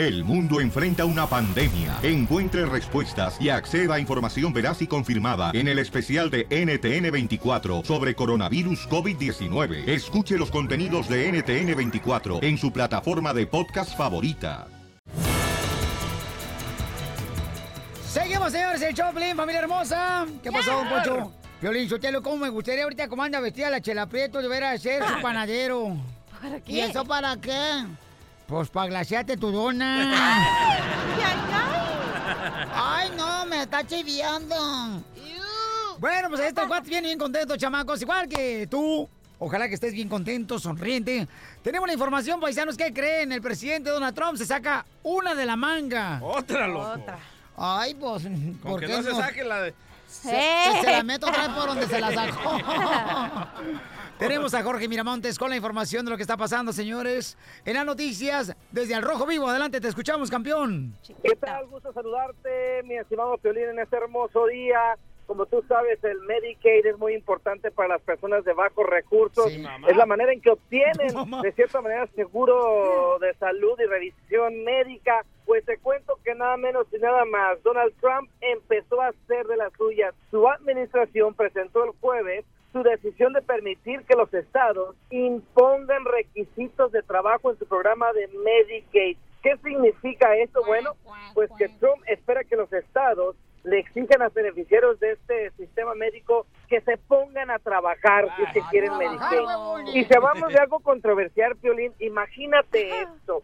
El mundo enfrenta una pandemia. Encuentre respuestas y acceda a información veraz y confirmada en el especial de NTN24 sobre coronavirus COVID-19. Escuche los contenidos de NTN24 en su plataforma de podcast favorita. Seguimos, señores, el Choplin, familia hermosa. ¿Qué pasó, don Pocho? Violín Sotelo, ¿cómo me gustaría ahorita cómo anda vestida la Chela Prieto de ver a ser su panadero? ¿Para qué? ¿Y eso para qué? Pues para glasearte tu dona. Ay, no, me está chiviando. Bueno, pues estos cuates vienen bien contentos, chamacos, igual que tú. Ojalá que estés bien contento, sonriente. Tenemos la información, paisanos, ¿qué creen? El presidente Donald Trump se saca una de la manga. Otra, loco. Ay, pues, Con ¿por que qué no se saque la de... Se, se- se la meto otra vez por donde se la sacó. Tenemos a Jorge Miramontes con la información de lo que está pasando, señores. En las noticias, desde Al Rojo Vivo. Adelante, te escuchamos, campeón. ¿Qué tal? Gusto saludarte, mi estimado Piolín, en este hermoso día. Como tú sabes, el Medicaid es muy importante para las personas de bajos recursos. es la manera en que obtienen, de cierta manera, seguro de salud y revisión médica. Pues te cuento que nada menos y nada más, Donald Trump empezó a hacer de las suyas. Su administración presentó el jueves su decisión de permitir que los estados impongan requisitos de trabajo en su programa de Medicaid. ¿Qué significa esto? Bueno, pues que Trump espera que los estados le exijan a beneficiarios de este sistema médico que se pongan a trabajar si es que quieren Medicaid. Y si hablamos de algo controversial, Piolín, imagínate esto,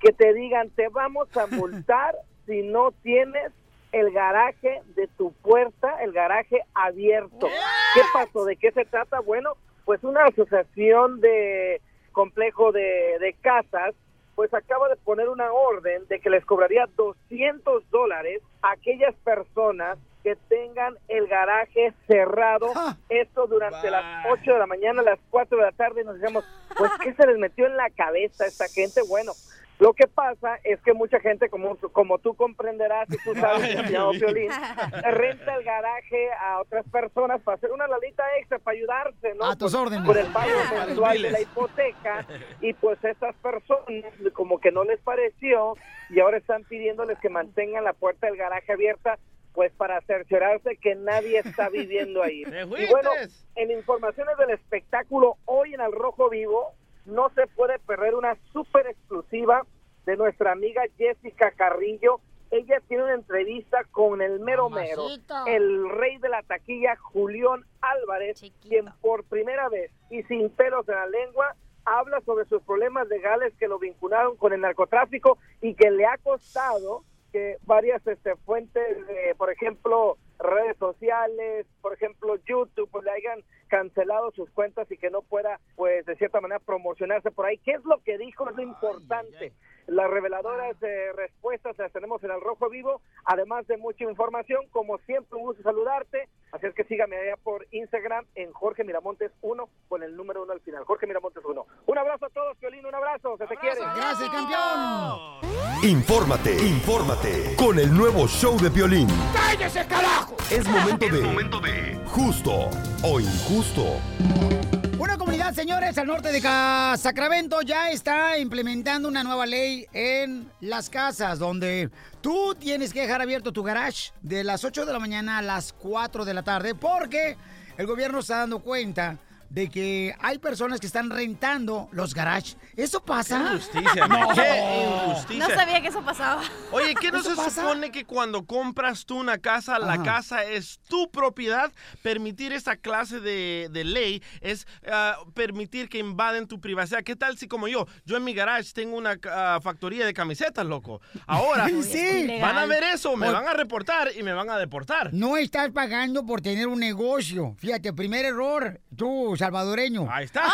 que te digan, te vamos a multar si no tienes el garaje de tu puerta, el garaje abierto. ¿Qué pasó? ¿De qué se trata? Bueno, pues una asociación de complejo de, de casas pues acaba de poner una orden de que les cobraría 200 dólares a aquellas personas que tengan el garaje cerrado, esto durante las 8 de la mañana, las 4 de la tarde, y nos decíamos, pues, ¿qué se les metió en la cabeza a esta gente? Bueno, lo que pasa es que mucha gente, como, como tú comprenderás y tú sabes. Piolín, renta el garaje a otras personas para hacer una lalita extra, para ayudarse, ¿no? A tus Por- órdenes. Por el pago mensual de la hipoteca y pues estas personas como que no les pareció y ahora están pidiéndoles que mantengan la puerta del garaje abierta pues para cerciorarse que nadie está viviendo ahí. ¡Te Y bueno, en informaciones del espectáculo, hoy en Al Rojo Vivo no se puede perder una súper exclusiva de nuestra amiga Jessica Carrillo. Ella tiene una entrevista con el mero mero, el rey de la taquilla, Julián Álvarez, quien por primera vez y sin pelos en la lengua habla sobre sus problemas legales que lo vincularon con el narcotráfico y que le ha costado que varias este, fuentes, por ejemplo, redes sociales, por ejemplo, YouTube, pues le hayan cancelado sus cuentas y que no pueda, pues, de cierta manera promocionarse por ahí. ¿Qué es lo que dijo? Es lo importante. Las reveladoras eh, respuestas las tenemos en el Rojo Vivo, además de mucha información. Como siempre, un gusto saludarte. Así es que sígame allá por Instagram en Jorge Miramontes 1 con el número 1 al final. Jorge Miramontes 1. Un abrazo a todos, Piolín, un abrazo. Se te quiere. Gracias, campeón. Infórmate, infórmate con el nuevo show de Piolín. ¡Cállese, carajo! Es momento de justo o injusto. Una comunidad, señores, al norte de Sacramento ya está implementando una nueva ley en las casas donde tú tienes que dejar abierto tu garage de las 8 de la mañana a las 4 de la tarde porque el gobierno está dando cuenta de que hay personas que están rentando los garages. ¿Eso pasa? ¡Qué injusticia! No. ¡Qué injusticia! No sabía que eso pasaba. Oye, ¿qué no ¿Eso se pasa? supone que cuando compras tú una casa, la Ajá. casa es tu propiedad? Permitir esa clase de, de ley es ah, permitir que invaden tu privacidad. ¿Qué tal si como yo, yo en mi garage tengo una ah, factoría de camisetas, loco? Ahora Sí. van a ver eso, me van a reportar y me van a deportar. No estás pagando por tener un negocio. Fíjate, primer error, tú, salvadoreño. Ahí está.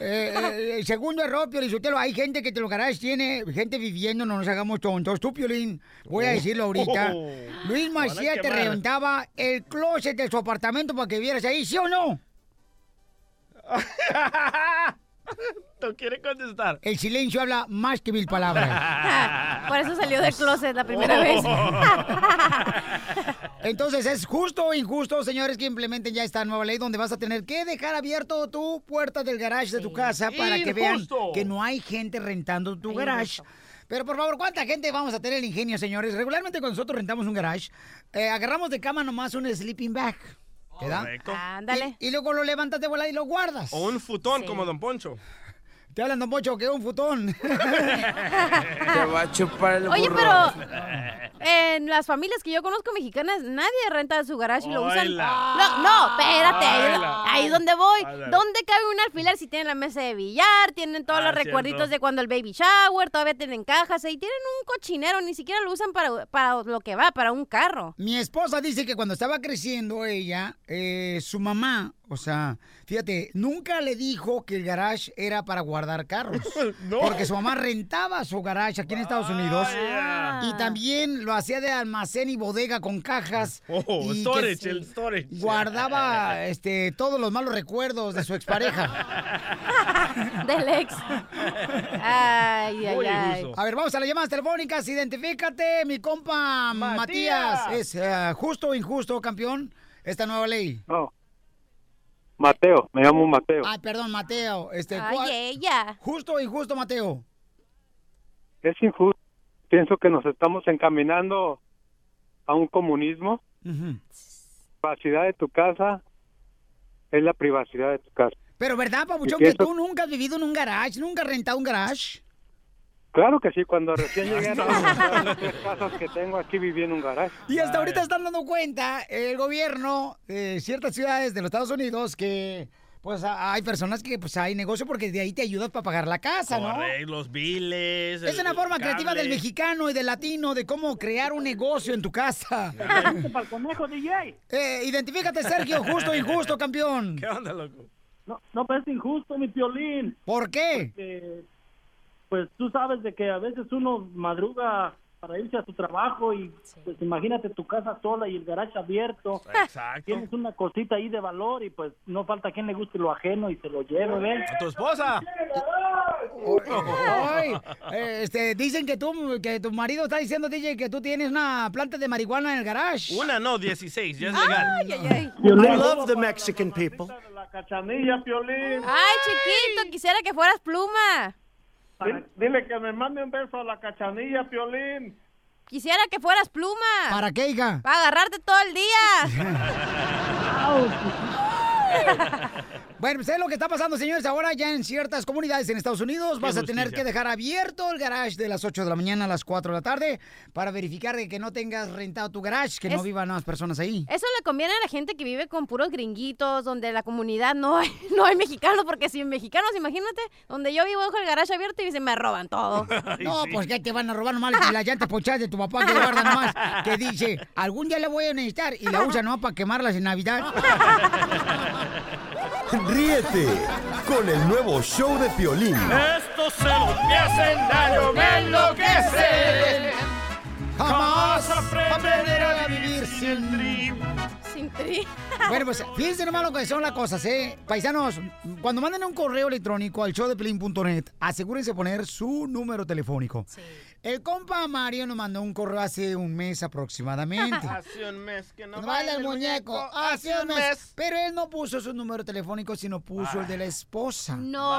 Eh, eh, el segundo error, Piolizotelo, hay gente que te lo garajes tiene, gente viviendo, no nos hagamos tontos. Tú, Piolín, voy a decirlo ahorita. Oh. Luis Macías te reventaba el closet de su apartamento para que vieras ahí, ¿sí o no? ¿Tú quieres contestar? El silencio habla más que mil palabras. Por eso salió del closet la primera vez. Entonces, ¿es justo o injusto, señores, que implementen ya esta nueva ley donde vas a tener que dejar abierto tu puerta del garage de tu casa para que vean que no hay gente rentando tu garage? Pero por favor, ¿cuánta gente vamos a tener el ingenio, señores? Regularmente cuando nosotros rentamos un garage, eh, agarramos de cama nomás un sleeping bag. ¿Verdad? Correcto. Ándale. Y, y luego lo levantas de volada y lo guardas. O un futón Sí. como Don Poncho. Te hablan, don Pocho, que es un futón. Te va a chupar el Oye, burro. pero en las familias que yo conozco mexicanas, nadie renta su garage y lo usan. Oila. No, no, espérate, ahí, Oila. ahí es donde voy. ¿Dónde cabe un alfiler si tienen la mesa de billar, tienen todos Ah, los cierto. recuerditos de cuando el baby shower, todavía tienen cajas y tienen un cochinero, ni siquiera lo usan para, para lo que va, para un carro. Mi esposa dice que cuando estaba creciendo ella, eh, su mamá, o sea, fíjate, nunca le dijo que el garage era para guardar carros. No. Porque su mamá rentaba su garage aquí en Estados Unidos. Vaya. Y también lo hacía de almacén y bodega con cajas. Oh, y storage, el storage. Guardaba este, todos los malos recuerdos de su expareja. Del ex. Ay, ay, ay. A ver, vamos a las llamadas telefónicas. Identifícate, mi compa Matías. Matías. ¿Es eh, justo o injusto, campeón, esta nueva ley? No. Mateo, me llamo Mateo. Ay, perdón, Mateo. Este, Ay, ¿cuál- ella. ¿Justo o injusto, Mateo? Es injusto. Pienso que nos estamos encaminando a un comunismo. Ujú. Privacidad de tu casa es la privacidad de tu casa. Pero ¿verdad, Pabuchón, ¿Y que tú nunca has vivido en un garage? ¿Nunca has rentado un garage? Claro que sí, cuando recién llegué a las tres casas que tengo aquí viví en un garaje. Y hasta ahorita están dando cuenta el gobierno de ciertas ciudades de los Estados Unidos que pues hay personas que pues hay negocio porque de ahí te ayudas para pagar la casa, ¿no? Correcto, los biles. Es el- una forma creativa del mexicano y del latino de cómo crear un negocio en tu casa. para el conejo, DJ. Eh, identifícate, Sergio, justo o injusto, campeón. ¿Qué onda, loco? No, no, pero es injusto, mi piolín. ¿Por qué? que, pues tú sabes de que a veces uno madruga para irse a su trabajo y pues imagínate tu casa sola y el garage abierto. Exacto. Tienes una cosita ahí de valor y pues no falta quien le guste lo ajeno y se lo lleve, ¿ven? ¿A tu esposa? Ay, eh, este, dicen que tú, que tu marido está diciendo, DJ, que tú tienes una planta de marihuana en el garage. Una, no, 16, ya es legal. Ay, ay, ay. I love the Mexican people. La cachanilla, piolín. Ay, chiquito, quisiera que fueras pluma. Dile, dile que me mande un beso a la cachanilla, piolín. Quisiera que fueras pluma. ¿Para qué, hija? Para agarrarte todo el día. Bueno, pues es lo que está pasando, señores. Ahora ya en ciertas comunidades en Estados Unidos vas a tener que dejar abierto el garage de las 8 de la mañana a las 4 de la tarde para verificar de que no tengas rentado tu garage, que no Es- vivan más personas ahí. Eso le conviene a la gente que vive con puros gringuitos, donde la comunidad no hay, no hay mexicanos, porque si mexicanos, imagínate, donde yo vivo dejo el garage abierto y se me roban todo. No, pues que te van a robar nomás las llantas ponchadas de tu papá que guarda nomás, que dice, algún día la voy a necesitar y la usa nomás para quemarlas en Navidad. Ríete con el nuevo show de Piolín. Estos celos me hacen daño, me enloquecen. Jamás aprenderé a vivir sin... Sin tri. Bueno, pues fíjense nomás lo que son las cosas, ¿eh? Paisanos, cuando manden un correo electrónico al showdeplin.net, asegúrense de poner su número telefónico. El compa Mario nos mandó un correo hace un mes aproximadamente. Hace un mes que no No baila el muñeco, hace un mes. Pero él no puso su número telefónico, sino puso el de la esposa. No.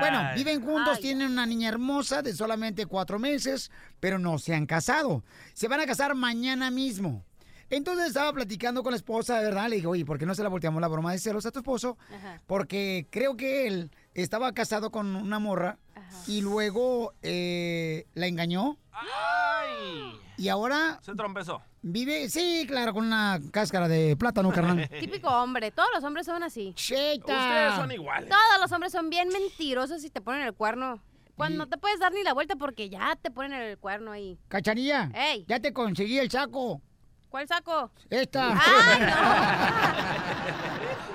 Bueno, viven juntos, Ay. tienen una niña hermosa de solamente cuatro meses, pero no se han casado. Se van a casar mañana mismo. Entonces estaba platicando con la esposa, de verdad, le dije, oye, ¿por qué no se la volteamos la broma de celos a tu esposo? Ajá. Porque creo que él estaba casado con una morra y luego eh, la engañó ¡Ay! y ahora Se trompezó. vive, sí, claro, con una cáscara de plátano, carnal. Típico hombre, todos los hombres son así. Cheita. Ustedes son iguales. Todos los hombres son bien mentirosos y te ponen el cuerno. Cuando no te puedes dar ni la vuelta porque ya te ponen el cuerno ahí. Cachanilla, Ey. ya te conseguí el saco. ¿Cuál saco? Esta. ¡Ay,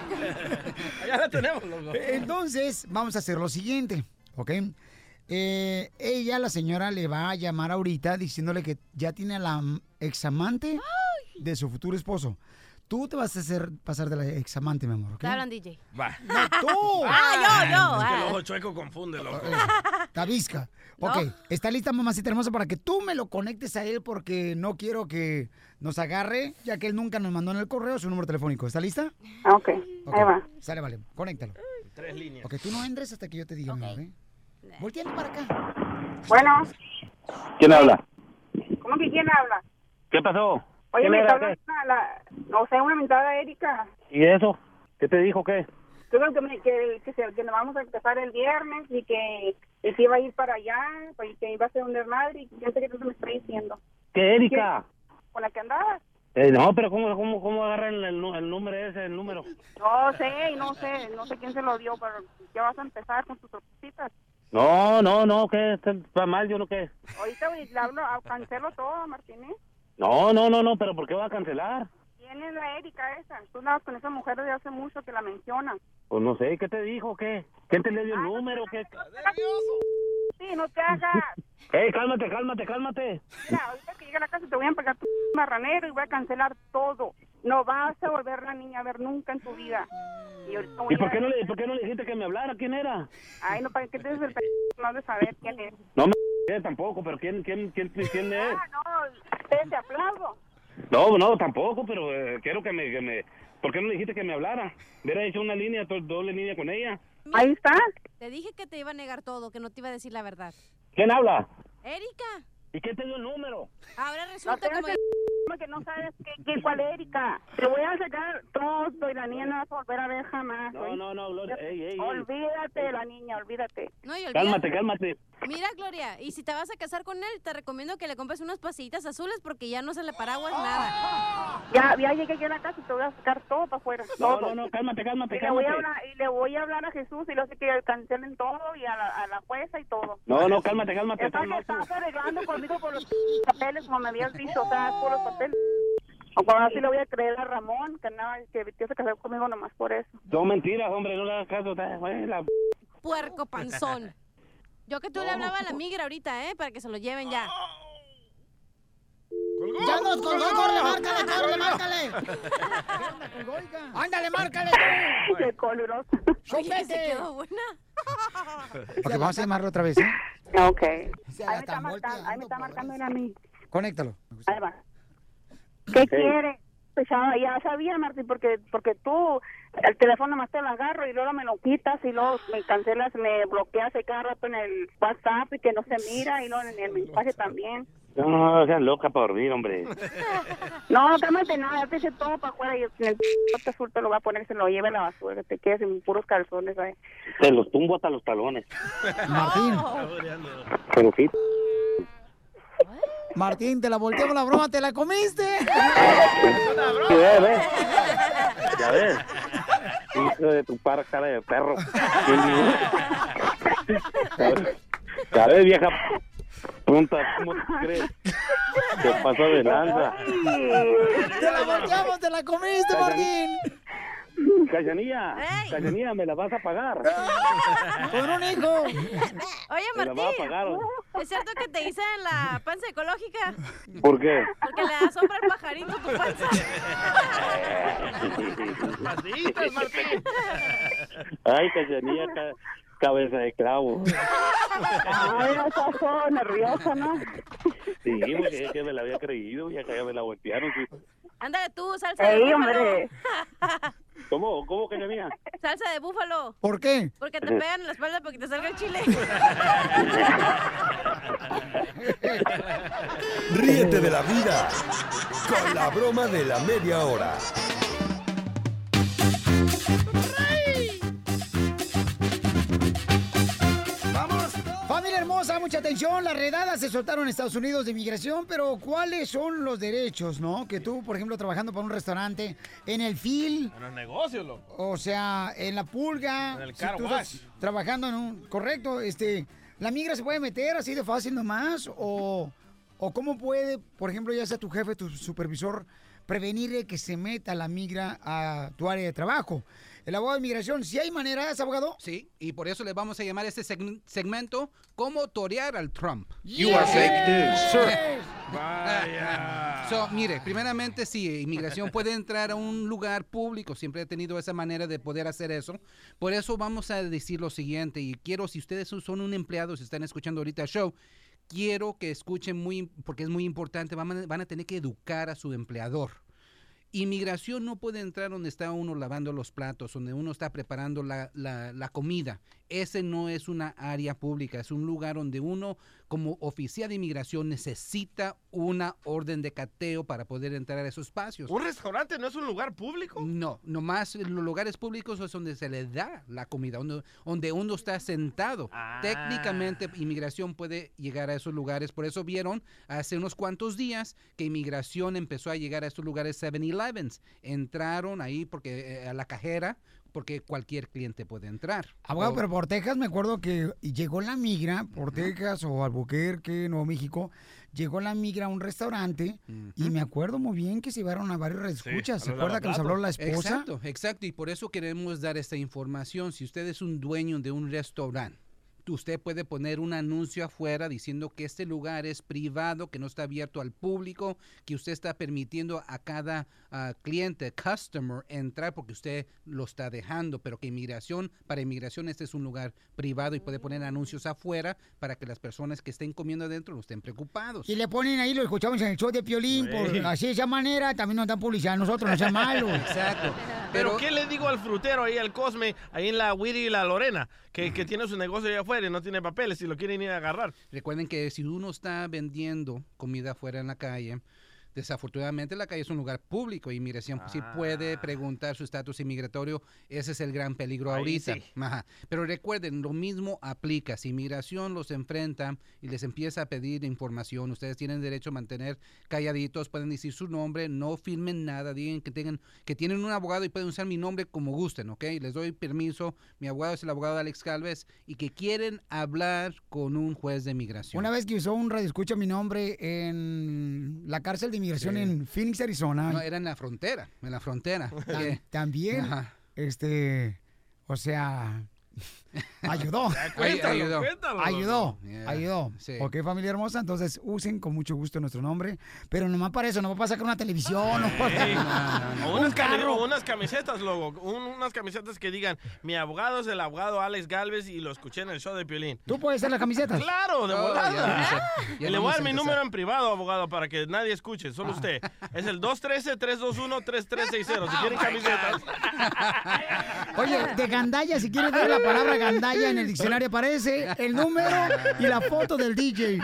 Ya la tenemos, loco. Entonces, vamos a hacer lo siguiente, ¿ok? Eh, ella, la señora, le va a llamar ahorita diciéndole que ya tiene a la examante de su futuro esposo. Tú te vas a hacer pasar de la examante, mi amor, ¿ok? Te hablan DJ. Va. ¡No, tú! Ah, yo, yo. Es que el ah. ojo chueco confunde, loco. Tabisca. Ok, ¿está lista, mamacita hermosa, para que tú me lo conectes a él? Porque no quiero que nos agarre, ya que él nunca nos mandó en el correo su número telefónico. ¿Está lista? Ok, Ok, ahí va. Sale, vale. Conéctalo. Tres líneas. Ok, tú no entres hasta que yo te diga, mi amor, ¿eh? Volteale para acá. Bueno, ¿Quién habla? ¿cómo que quién habla? ¿Qué pasó? Oye, ¿Quién me está hablando una- la, no sé, una mentada Erika. ¿Y eso? ¿Qué te dijo qué? Creo que, me, que, que, se- que nos vamos a empezar el viernes y que, y que iba a ir para allá y que iba a ser un desmadre y quién sé qué tanto me está diciendo. ¿Qué, Erika? ¿Con la que andabas? Eh, no, pero ¿cómo, cómo, cómo agarran el, el número ese, el número? No sé, y no sé, no sé quién se lo dio, pero ya vas a empezar con tus sorpresitas. No, no, no, ¿qué? ¿Está mal yo no qué? Ahorita le hablo, ah, cancelo todo, Martínez. No, no, no, no, pero ¿por qué va a cancelar? ¿Quién es la Erika esa? Tú andabas con esa mujer desde hace mucho que la mencionan. Pues no sé, ¿qué te dijo? ¿Qué? ¿Quién te le dio el número? ¿Qué? Sí, no te hagas. ¡Ey, cálmate, cálmate, cálmate! Mira, ahorita que llegue a la casa te voy a pegar tu marranero y voy a cancelar todo. No vas a volver la niña a ver nunca en tu vida. Y, ¿Y por qué, no le, por qué no le dijiste que me hablara? ¿Quién era? Ay, no, ¿para qué te des el p... No has de saber quién es. No me tampoco, pero ¿quién, quién, quién, quién es? Ah, no, te, te aplaudo. No, no, tampoco, pero eh, quiero que me, que me... ¿Por qué no le dijiste que me hablara? Hubiera hecho una línea, doble línea con ella. Ahí está. Te dije que te iba a negar todo, que no te iba a decir la verdad. ¿Quién habla? Erika, ¿Y quién te dio el número? ahora No resulta te como... que no sabes qué, qué, cuál Erika. Te voy a sacar todo y la niña no vas a volver a ver jamás. No, ¿oíste? no, no, Gloria, ey, ey, ey. Olvídate de la niña, olvídate. No, y olvídate. Cálmate, cálmate. Mira, Gloria, y si te vas a casar con él, te recomiendo que le compres unas pasillitas azules porque ya no se le paraguas nada. Ya, ya llegué aquí a la casa y te voy a sacar todo para afuera. No, todo. no, no, cálmate, cálmate, Y le, voy a cálmate. hablar, y le voy a hablar a Jesús y lo sé que cancelen todo y a la, a la jueza y todo. No, no, cálmate, cálmate. Estás, estás arreglando conmigo por los papeles, como me habías dicho, o sea, por los papeles. O como así le voy a creer a Ramón, que nada, que, se casó conmigo nomás por eso. Son mentiras, hombre, no le hagas caso. la- Puerco panzón. Yo que tú le hablaba a la migra ahorita, ¿eh? Para que se lo lleven ya. ¡Ya nos colgó, córrele, márcale, córrele, márcale! ¡Ándale, márcale! Qué coloroso. Oye, se quedó buena. Ok, vamos a llamarlo otra vez, ¿eh? Ok. Ahí me está marcando, ahí me está marcando él a mí. Conéctalo. Ahí va. ¿Qué quiere? Pues ya, ya sabía, Martín, porque porque tú el teléfono más te lo agarro y luego me lo quitas y luego me cancelas, me bloqueas el cada rato en el WhatsApp y que no se mira y luego en el mensaje también. No, no, seas loca para dormir, hombre. No, cálmate, no, ya te hice todo para afuera y en el bote azul te lo va a poner, se lo lleve a la basura, te quedes en puros calzones ahí. Te los tumbo hasta los talones. Martín, Pero sí. Martín, te la volteamos la broma, ¿te la comiste? Sí, ve, ve. Ya ves. Hijo de tu par cara de perro. Ya ves, vieja punta, ¿cómo te crees? Te pasó de lanza. ¡Te la volteamos, te la comiste, Martín! Cachanilla, Cachanilla, me la vas a pagar. Con un hijo. Oye, Me la Martín, va a pagar. ¿es cierto que te hice la panza ecológica? ¿Por qué? Porque le da sombra al pajarito tu panza. Patitas, Martín. Ay, Cachanilla, ca- cabeza de clavo. Ay, no estás todo nerviosa, ¿no? Sí, porque es que me la había creído y acá ya me la voltearon. sí. Ándale tú, salsa de búfalo. hombre. ¿Cómo? ¿Cómo, Cachanilla? Salsa de búfalo. ¿Por qué? Porque te pegan en la espalda porque te salga el chile. Ríete de la vida con la broma de la media hora. Familia hermosa, mucha atención. Las redadas se soltaron en Estados Unidos de inmigración, pero ¿cuáles son los derechos, no? Que tú, por ejemplo, trabajando para un restaurante, en el FIL, En los negocios, loco. o sea, en la pulga. En el si car wash. estás trabajando en un. Correcto, este. ¿La migra se puede meter así de fácil nomás? ¿O, o cómo puede, por ejemplo, ya sea tu jefe, tu supervisor, prevenir que se meta la migra a tu área de trabajo? El abogado de inmigración, si hay maneras, abogado. Sí, y por eso le vamos a llamar a este segm- segmento ¿Cómo torear al Trump? You are fake news, sir. Vaya. So, mire, primeramente sí, inmigración puede entrar a un lugar público, siempre ha tenido esa manera de poder hacer eso. Por eso vamos a decir lo siguiente, y quiero, si ustedes son- son un empleado, si están escuchando ahorita el show, quiero que escuchen muy, porque es muy importante, van a, van a tener que educar a su empleador. Inmigración no puede entrar donde está uno lavando los platos, donde uno está preparando la, la- la comida. Ese no es una área pública, es un lugar donde uno como oficial de inmigración necesita una orden de cateo para poder entrar a esos espacios. ¿Un restaurante no es un lugar público? No, nomás los lugares públicos es donde se le da la comida, donde, donde uno está sentado. Ah. Técnicamente, inmigración puede llegar a esos lugares. Por eso vieron hace unos cuantos días que inmigración empezó a llegar a estos lugares 7-Elevens. Entraron ahí porque eh, a la cajera porque cualquier cliente puede entrar. Abogado, O- pero por Texas me acuerdo que llegó la migra, por Texas o Albuquerque, Nuevo México, llegó la migra a un restaurante y me acuerdo muy bien que se llevaron a varios escuchas. ¿Se acuerda que nos habló la esposa? Exacto, exacto. Y por eso queremos dar esta información. Si usted es un dueño de un restaurante, usted puede poner un anuncio afuera diciendo que este lugar es privado, que no está abierto al público, que usted está permitiendo a cada ah, cliente, customer, entrar porque usted lo está dejando, pero que inmigración, para inmigración este es un lugar privado y puede poner anuncios afuera para que las personas que estén comiendo adentro no estén preocupados. Y le ponen ahí, lo escuchamos en el show de Piolín, por, Sí. así de esa manera también nos dan publicidad a nosotros, no sea malo. Exacto. Pero, ¿qué le digo al frutero ahí, al Cosme, ahí en la Wiri y la Lorena, que, que tiene su negocio allá afuera no tiene papeles y lo quieren ir a agarrar? Recuerden que si uno está vendiendo comida afuera en la calle, desafortunadamente la calle es un lugar público y inmigración sí puede preguntar su estatus inmigratorio. Ese es el gran peligro Ahí ahorita. sí. Ajá. Pero recuerden, lo mismo aplica. Si inmigración los enfrenta y les empieza a pedir información, ustedes tienen derecho a mantener calladitos, pueden decir su nombre, no firmen nada, digan que tengan que tienen un abogado y pueden usar mi nombre como gusten, ¿ok? Les doy permiso. Mi abogado es el abogado Alex Calves y que quieren hablar con un juez de inmigración. Una vez que usó un radio escucha mi nombre en la cárcel de inmigración Sí. en Phoenix, Arizona. No, era en la frontera, en la frontera. También, Ajá. este, o sea, ayudó. Ay- ayudó. Ayudó, Yeah, ayudó. sí. Ok, familia hermosa, entonces usen con mucho gusto nuestro nombre, pero nomás para eso, no va a sacar una televisión, no. O unas, cami- carro. o unas camisetas, loco. un- unas camisetas que digan, mi abogado es el abogado Alex Galvez y lo escuché en el show de Piolín. ¿Tú puedes hacer las camisetas? Claro, de Oh, volada. le voy a dar mi número en privado, abogado, para que nadie escuche, Ah. solo usted. Es el 213-321-3360. Oh Si quieren camisetas. Oye, de gandalla, si quieres ver la palabra gandalla en el diccionario aparece el número y la foto del DJ.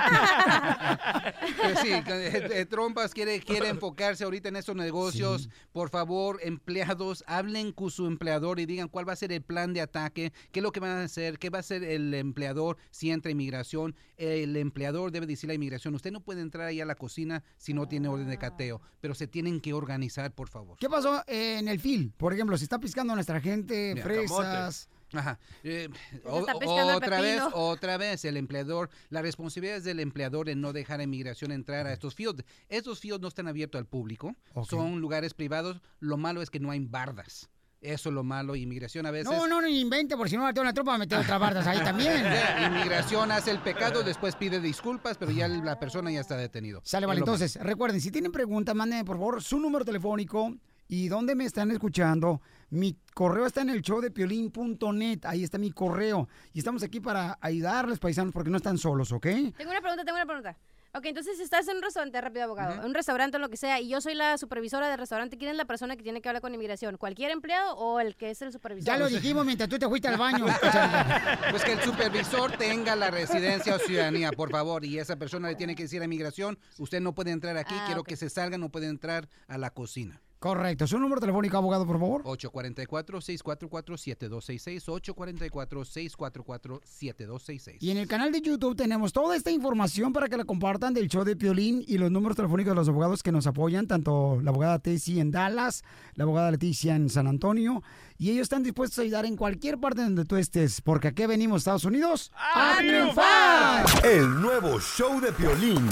Pues sí, eh, eh, Trompas quiere, quiere enfocarse ahorita en estos negocios. Por favor, empleados, hablen con su empleador y digan cuál va a ser el plan de ataque, qué es lo que van a hacer, qué va a hacer el empleador si entra inmigración. El empleador debe decirle a inmigración, usted no puede entrar ahí a la cocina si no tiene orden de cateo, pero se tienen que organizar, por favor. ¿Qué pasó en el fil? Por ejemplo, si está piscando a nuestra gente, Mira, fresas. Ajá. Eh, o- el otra vez, otra vez, el empleador, la responsabilidad es del empleador en no dejar a inmigración entrar a estos fields. Estos fields no están abiertos al público, son lugares privados. Lo malo es que no hay bardas. Eso es lo malo. Inmigración a veces. No, no, no invente, por si no va a tener una tropa a meter otras bardas ahí también. Inmigración hace el pecado, después pide disculpas, pero ya la persona ya está detenido. Sale, vale. Es. Entonces, recuerden, si tienen preguntas, mándenme por favor su número telefónico y dónde me están escuchando. Mi correo está en el show de piolín.net. Ahí está mi correo. Y estamos aquí para ayudarles, paisanos, porque no están solos, ¿ok? Tengo una pregunta, tengo una pregunta. Ok, entonces si estás en un restaurante, rápido abogado, un restaurante o lo que sea, y yo soy la supervisora del restaurante, ¿quién es la persona que tiene que hablar con inmigración? ¿Cualquier empleado o el que es el supervisor? Ya lo dijimos mientras tú te fuiste al baño. Pues que el supervisor tenga la residencia o ciudadanía, por favor, y esa persona le tiene que decir a inmigración, usted no puede entrar aquí, Ah, quiero que se salga, no puede entrar a la cocina. Correcto. ¿Su número telefónico, abogado, por favor? 844-644-7266, 844-644-7266. Y en el canal de YouTube tenemos toda esta información para que la compartan del show de Piolín y los números telefónicos de los abogados que nos apoyan, tanto la abogada Tessie en Dallas, la abogada Leticia en San Antonio, y ellos están dispuestos a ayudar en cualquier parte donde tú estés, porque aquí venimos, Estados Unidos, a, triunfar. El nuevo show de Piolín.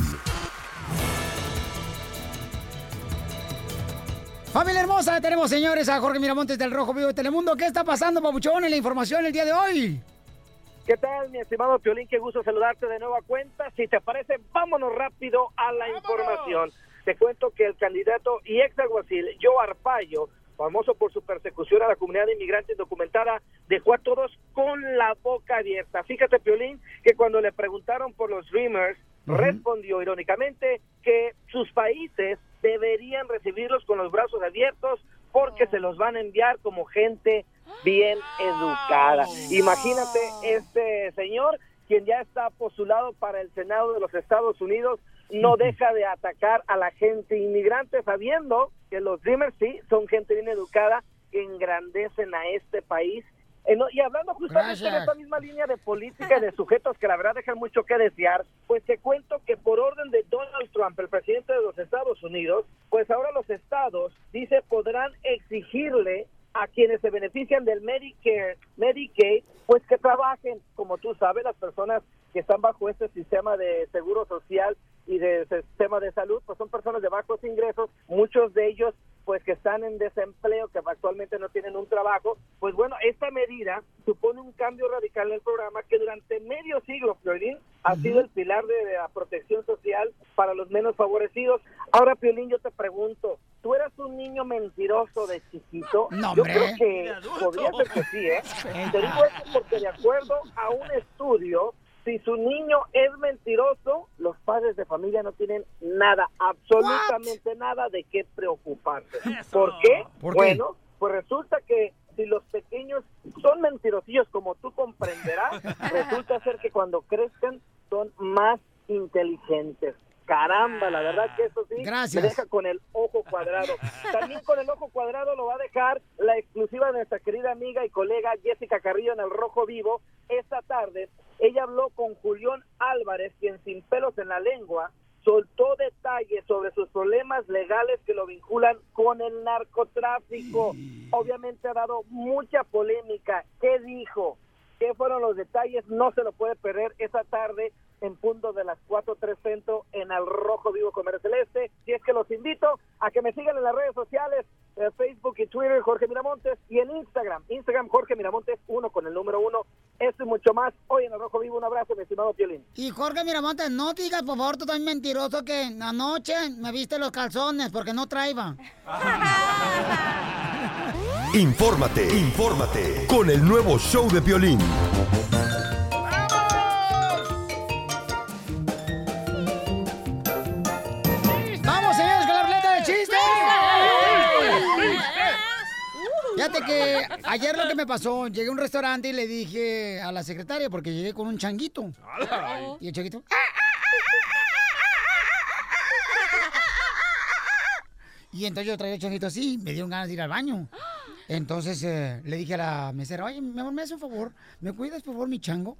Familia hermosa, tenemos señores a Jorge Miramontes del Rojo Vivo de Telemundo. ¿Qué está pasando, Pabuchón, en la información el día de hoy? ¿Qué tal, mi estimado Piolín? Qué gusto saludarte de nueva cuenta. Si te parece, vámonos rápido a la información. Te cuento que el candidato y ex alguacil Joe Arpaio, famoso por su persecución a la comunidad de inmigrantes documentada, dejó a todos con la boca abierta. Fíjate, Piolín, que cuando le preguntaron por los Dreamers, respondió irónicamente que sus países deberían recibirlos con los brazos abiertos porque se los van a enviar como gente bien educada. Imagínate este señor, quien ya está postulado para el Senado de los Estados Unidos, no deja de atacar a la gente inmigrante sabiendo que los Dreamers sí son gente bien educada que engrandecen a este país. Eh, no, y hablando justamente de esta misma línea de política y de sujetos que la verdad dejan mucho que desear, pues te cuento que por orden de Donald Trump, el presidente de los Estados Unidos, pues ahora los estados, dice, podrán exigirle a quienes se benefician del Medicare, Medicaid, pues que trabajen, como tú sabes, las personas que están bajo este sistema de seguro social y de sistema de salud, pues son personas de bajos ingresos, muchos de ellos pues que están en desempleo, que actualmente no tienen un trabajo, pues bueno, esta medida supone un cambio radical en el programa que durante medio siglo, Piolín, ha sido el pilar de, la protección social para los menos favorecidos. Ahora, Piolín, yo te pregunto, ¿tú eras un niño mentiroso de chiquito? No, yo creo que podría ser que sí, ¿eh? Te digo esto porque de acuerdo a un estudio, si su niño es mentiroso, los padres de familia no tienen nada, absolutamente nada de qué preocuparse. ¿Por qué? ¿Por qué? bueno, pues resulta que si los pequeños son mentirosillos, como tú comprenderás, resulta ser que cuando crezcan son más inteligentes. Caramba, la verdad que eso sí Gracias. me deja con el ojo cuadrado. También con el ojo cuadrado lo va a dejar la exclusiva de nuestra querida amiga y colega Jessica Carrillo en el Rojo Vivo. Esta tarde ella habló con Julián Álvarez, quien sin pelos en la lengua soltó detalles sobre sus problemas legales que lo vinculan con el narcotráfico. Obviamente ha dado mucha polémica. ¿Qué dijo? ¿Qué fueron los detalles? No se lo puede perder esta tarde en punto de las 4.3 centro en Al Rojo Vivo Comer Celeste. Y es que los invito a que me sigan en las redes sociales, eh, Facebook y Twitter, Jorge Miramontes, y en Instagram, Instagram Jorge Miramontes, uno con el número uno. Esto y mucho más. Hoy en Al Rojo Vivo, un abrazo, mi estimado Piolín. Y Jorge Miramontes, no digas, por favor, tú también mentiroso que anoche me viste los calzones porque no traía. Infórmate, infórmate con el nuevo show de violín. ¡Vamos, señores, con la ruleta de chistes! Fíjate que ayer lo que me pasó, llegué a un restaurante y le dije a la secretaria, porque llegué con un changuito. Y el changuito... Y entonces yo traía el changuito así, me dieron ganas de ir al baño. Entonces eh, le dije a la mesera, oye, mi amor, me hace un favor, ¿me cuidas por favor mi chango?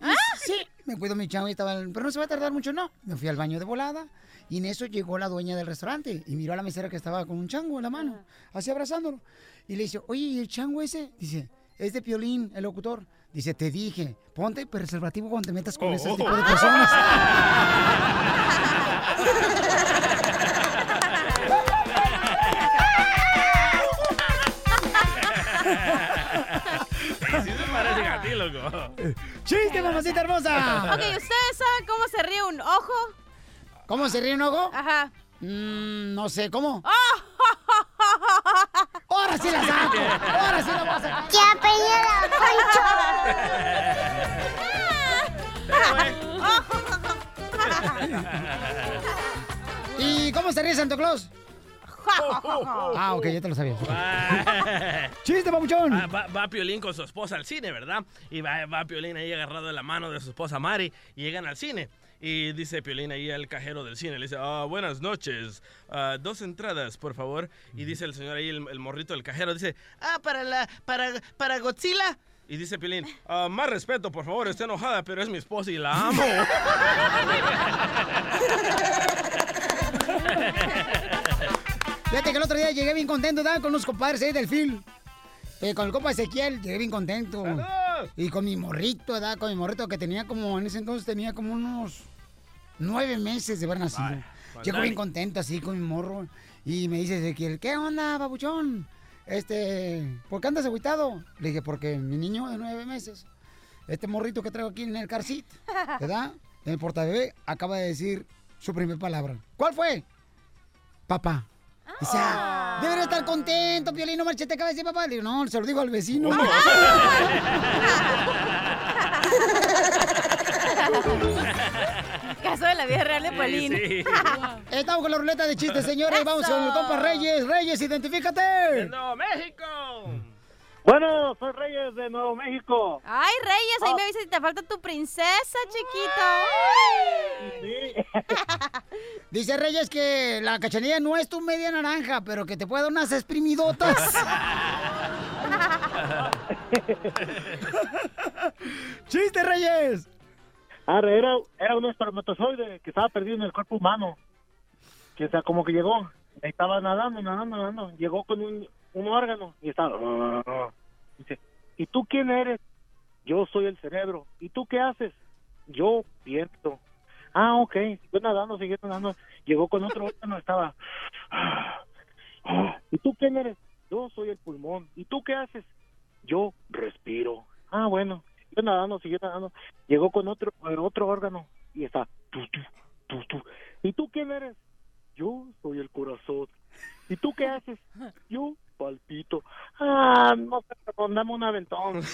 Y sí, me cuido mi chango y estaba, pero no se va a tardar mucho, no. Me fui al baño de volada y en eso llegó la dueña del restaurante y miró a la mesera que estaba con un chango en la mano, así abrazándolo. Y le dice, oye, ¿y el chango ese? Dice, es de Piolín, el locutor. Dice, te dije, ponte preservativo cuando te metas con ese tipo de personas. Sí ti, loco. ¡Chiste, mamacita hermosa! Ok, ¿ustedes saben cómo se ríe un ojo? ¿Cómo se ríe un ojo? Ajá. Mm, no sé, ¿cómo? ¡Ahora sí la saco! ¡Ahora sí la voy a sacar! ¡Qué ¿Y cómo se ríe Santo Claus? Ah, ok, ya te lo sabía. ¡Chiste, papuchón! Va, va- va Piolín con su esposa al cine, ¿verdad? Y va, va Piolín ahí agarrado de la mano de su esposa Mari y llegan al cine. Y dice Piolín ahí al cajero del cine, le dice, "Ah, buenas noches, Ah, dos entradas, por favor. Y dice el señor ahí, el, el morrito del cajero, dice, ah, para la, para, para Godzilla. Y dice Piolín, "Ah, más respeto, por favor, está enojada, pero es mi esposa y la amo. Fíjate que el otro día llegué bien contento, ¿verdad? Con unos compadres ahí del film. Eh, con el compa Ezequiel, llegué bien contento. Y con mi morrito, ¿verdad? Con mi morrito que tenía como, en ese entonces tenía como unos nueve meses de haber nacido. con Llego Dani. bien contento así con mi morro. Y me dice Ezequiel, ¿qué onda, babuchón? Este, ¿por qué andas agüitado? Le dije, porque mi niño de nueve meses, este morrito que traigo aquí en el car seat, ¿verdad? En el portabebé, acaba de decir su primera palabra. ¿Cuál fue? Papá. Dice, ah, debería estar contento, Piolín, no marchete, acaba de decir papá. Le digo, no, se lo digo al vecino. Caso de la vida real de Piolín. Estamos con la ruleta de chistes, señores. Vamos con el compa Reyes. Reyes, identifícate. ¡No, México! Bueno, soy Reyes de Nuevo México. Ay, Reyes, ahí Ah. me dice si te falta tu princesa, chiquito. Dice Reyes que la cachanilla no es tu media naranja, pero que te puede dar unas exprimidotas. ¡Chiste, Reyes! Arre, era, era un espermatozoide que estaba perdido en el cuerpo humano. Que o sea, como que llegó, ahí estaba nadando, nadando, nadando. Llegó con un, un órgano y estaba. Dice, ¿y tú quién eres? Yo soy el cerebro. ¿Y tú qué haces? Yo pienso. Ah, ok. Siguió nadando, siguió nadando. Llegó con otro órgano, estaba. ¿Y tú quién eres? Yo soy el pulmón. ¿Y tú qué haces? Yo respiro. Ah, bueno. Siguió nadando, siguió nadando. Llegó con otro con otro órgano y está. ¿Y tú quién eres? Yo soy el corazón. ¿Y tú qué haces? Yo palpito. Ah, no sé, perdón, dame un aventón.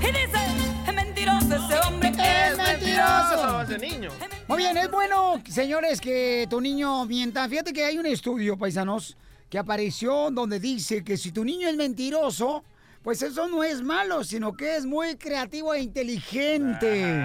Y dice, es mentiroso ese hombre. ¡Es mentiroso! Ese niño. Muy bien, es bueno, señores, que tu niño mienta. Fíjate que hay un estudio, paisanos, que apareció donde dice que si tu niño es mentiroso, pues eso no es malo, sino que es muy creativo e inteligente.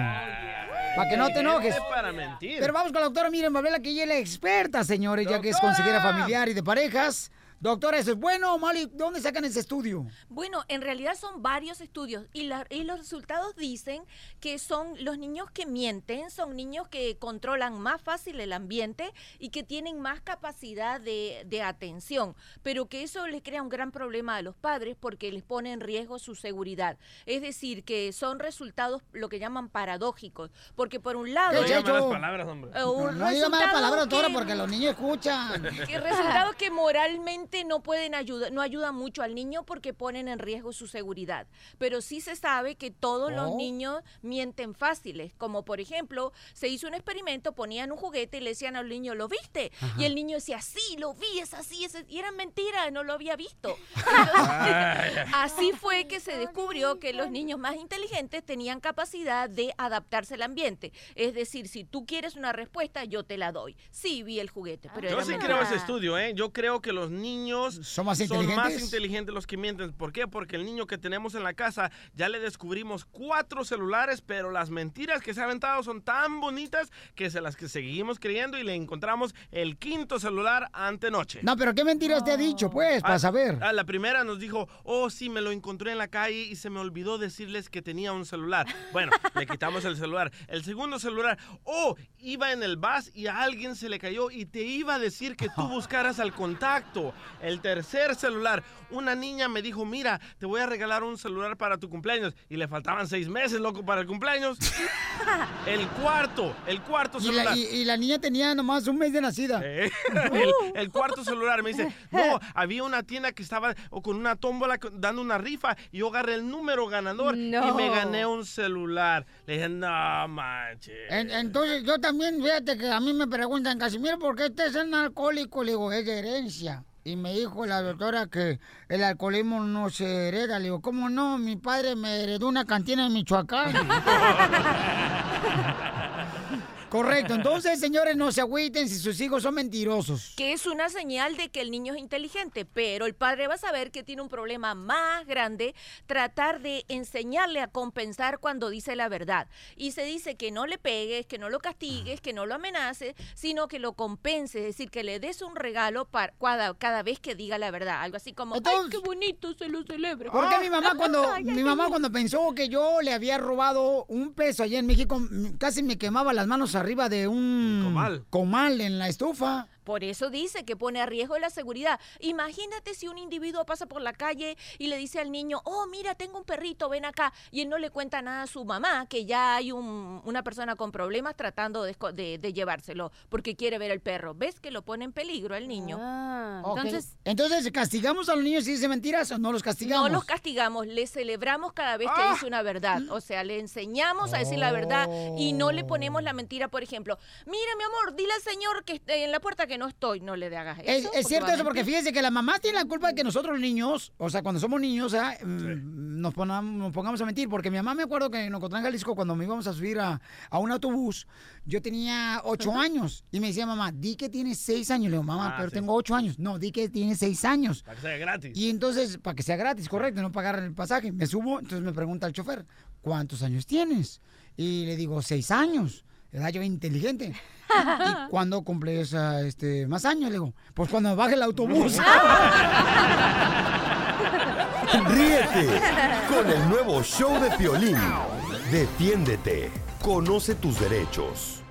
Para que no te enojes. Inteligente para mentir. Pero vamos con la doctora Miren Babela, que ella es la experta, señores, ya que es consejera familiar y de parejas. Doctora, ¿eso es bueno o malo? ¿Y ¿Dónde sacan ese estudio? Bueno, en realidad son varios estudios y, la- y los resultados dicen que son los niños que mienten, son niños que controlan más fácil el ambiente y que tienen más capacidad de, de atención, pero que eso les crea un gran problema a los padres porque les pone en riesgo su seguridad. Es decir, que son resultados lo que llaman paradójicos, porque por un lado... No diga malas palabras, hombre. Eh, un No diga malas resultado palabras, doctora, que- porque los niños escuchan. que resultados que moralmente no pueden ayudar, no ayudan mucho al niño porque ponen en riesgo su seguridad. Pero sí se sabe que todos los Oh. niños mienten fáciles. Como por ejemplo, se hizo un experimento, ponían un juguete y le decían al niño, ¿lo viste? Ajá. Y el niño decía, sí, lo vi, es así, es y era mentira, no lo había visto. Así fue que se descubrió que los niños más inteligentes tenían capacidad de adaptarse al ambiente. Es decir, si tú quieres una respuesta, yo te la doy. Sí, vi el juguete, pero Yo era sí mentira. creo ese estudio, ¿eh? Yo creo que los niños son más más inteligentes. los que mienten. ¿Por qué? Porque el niño que tenemos en la casa ya le descubrimos cuatro celulares, pero las mentiras que se ha aventado son tan bonitas que se las que seguimos creyendo y le encontramos el quinto celular antenoche. No, pero ¿qué mentiras te ha dicho, pues, para Ah, saber? ah, la primera nos dijo, oh, sí, me lo encontré en la calle y se me olvidó decirles que tenía un celular. Bueno, le quitamos el celular. El segundo celular, oh, iba en el bus y a alguien se le cayó y te iba a decir que tú buscaras al contacto. El tercer celular, una niña me dijo, mira, te voy a regalar un celular para tu cumpleaños. Y le faltaban seis meses, loco, para el cumpleaños. El cuarto, el cuarto Y celular. la, y- y la niña tenía nomás un mes de nacida. Eh, el, el cuarto celular me dice, no, había una tienda que estaba o con una tómbola dando una rifa y yo agarré el número ganador y me gané un celular. Le dije, no manches. En- entonces, yo también, fíjate que a mí me preguntan, Casimiro, ¿por qué usted es un alcohólico? Le digo, es de herencia. Y me dijo la doctora que el alcoholismo no se hereda. Le digo, ¿cómo no? Mi padre me heredó una cantina en Michoacán. Correcto. Entonces, señores, no se agüiten si sus hijos son mentirosos. que es una señal de que el niño es inteligente, pero el padre va a saber que tiene un problema más grande, tratar de enseñarle a compensar cuando dice la verdad. Y se dice que no le pegues, que no lo castigues, que no lo amenaces, sino que lo compenses, es decir, que le des un regalo para cada, cada vez que diga la verdad, algo así como, ay, qué bonito, se lo celebra. Porque mi mamá cuando Ay, mi mamá cuando pensó que yo le había robado un peso allá en México, casi me quemaba las manos arriba de un Comal. comal en la estufa. Por eso dice que pone a riesgo la seguridad. Imagínate si un individuo pasa por la calle y le dice al niño, oh, mira, tengo un perrito, ven acá. Y él no le cuenta nada a su mamá, que ya hay un- una persona con problemas tratando de, esco- de- de llevárselo porque quiere ver el perro. ¿Ves que lo pone en peligro el niño? Ok. entonces castigamos a los niños si dicen mentiras o no los castigamos. No los castigamos, le celebramos cada vez que Ah. dice una verdad. O sea, le enseñamos a decir la verdad y no le ponemos la mentira, por ejemplo. Mira, mi amor, dile al señor que esté en la puerta que que no estoy, no le hagas eso. Es, cierto eso, porque fíjense que las mamás tienen la culpa de que nosotros los niños, o sea, cuando somos niños, ah, mm, nos, ponamos, nos pongamos a mentir. Porque mi mamá me acuerdo que en Ocotlán, Jalisco, cuando me íbamos a subir a, a un autobús, yo tenía ocho años. Y me decía mamá, di que tienes seis años. Le digo, mamá, Ah, pero sí. tengo ocho años. No, di que tienes seis años. Para que sea gratis. Y entonces, para que sea gratis, correcto, no pagar el pasaje. Me subo, entonces me pregunta el chofer, ¿cuántos años tienes? Y le digo, seis años. Edad yo inteligente. ¿Y cuándo cumples ah, este, más años? Le digo, pues cuando baje el autobús. Ríete con el nuevo show de Piolín. Defiéndete. Conoce tus derechos.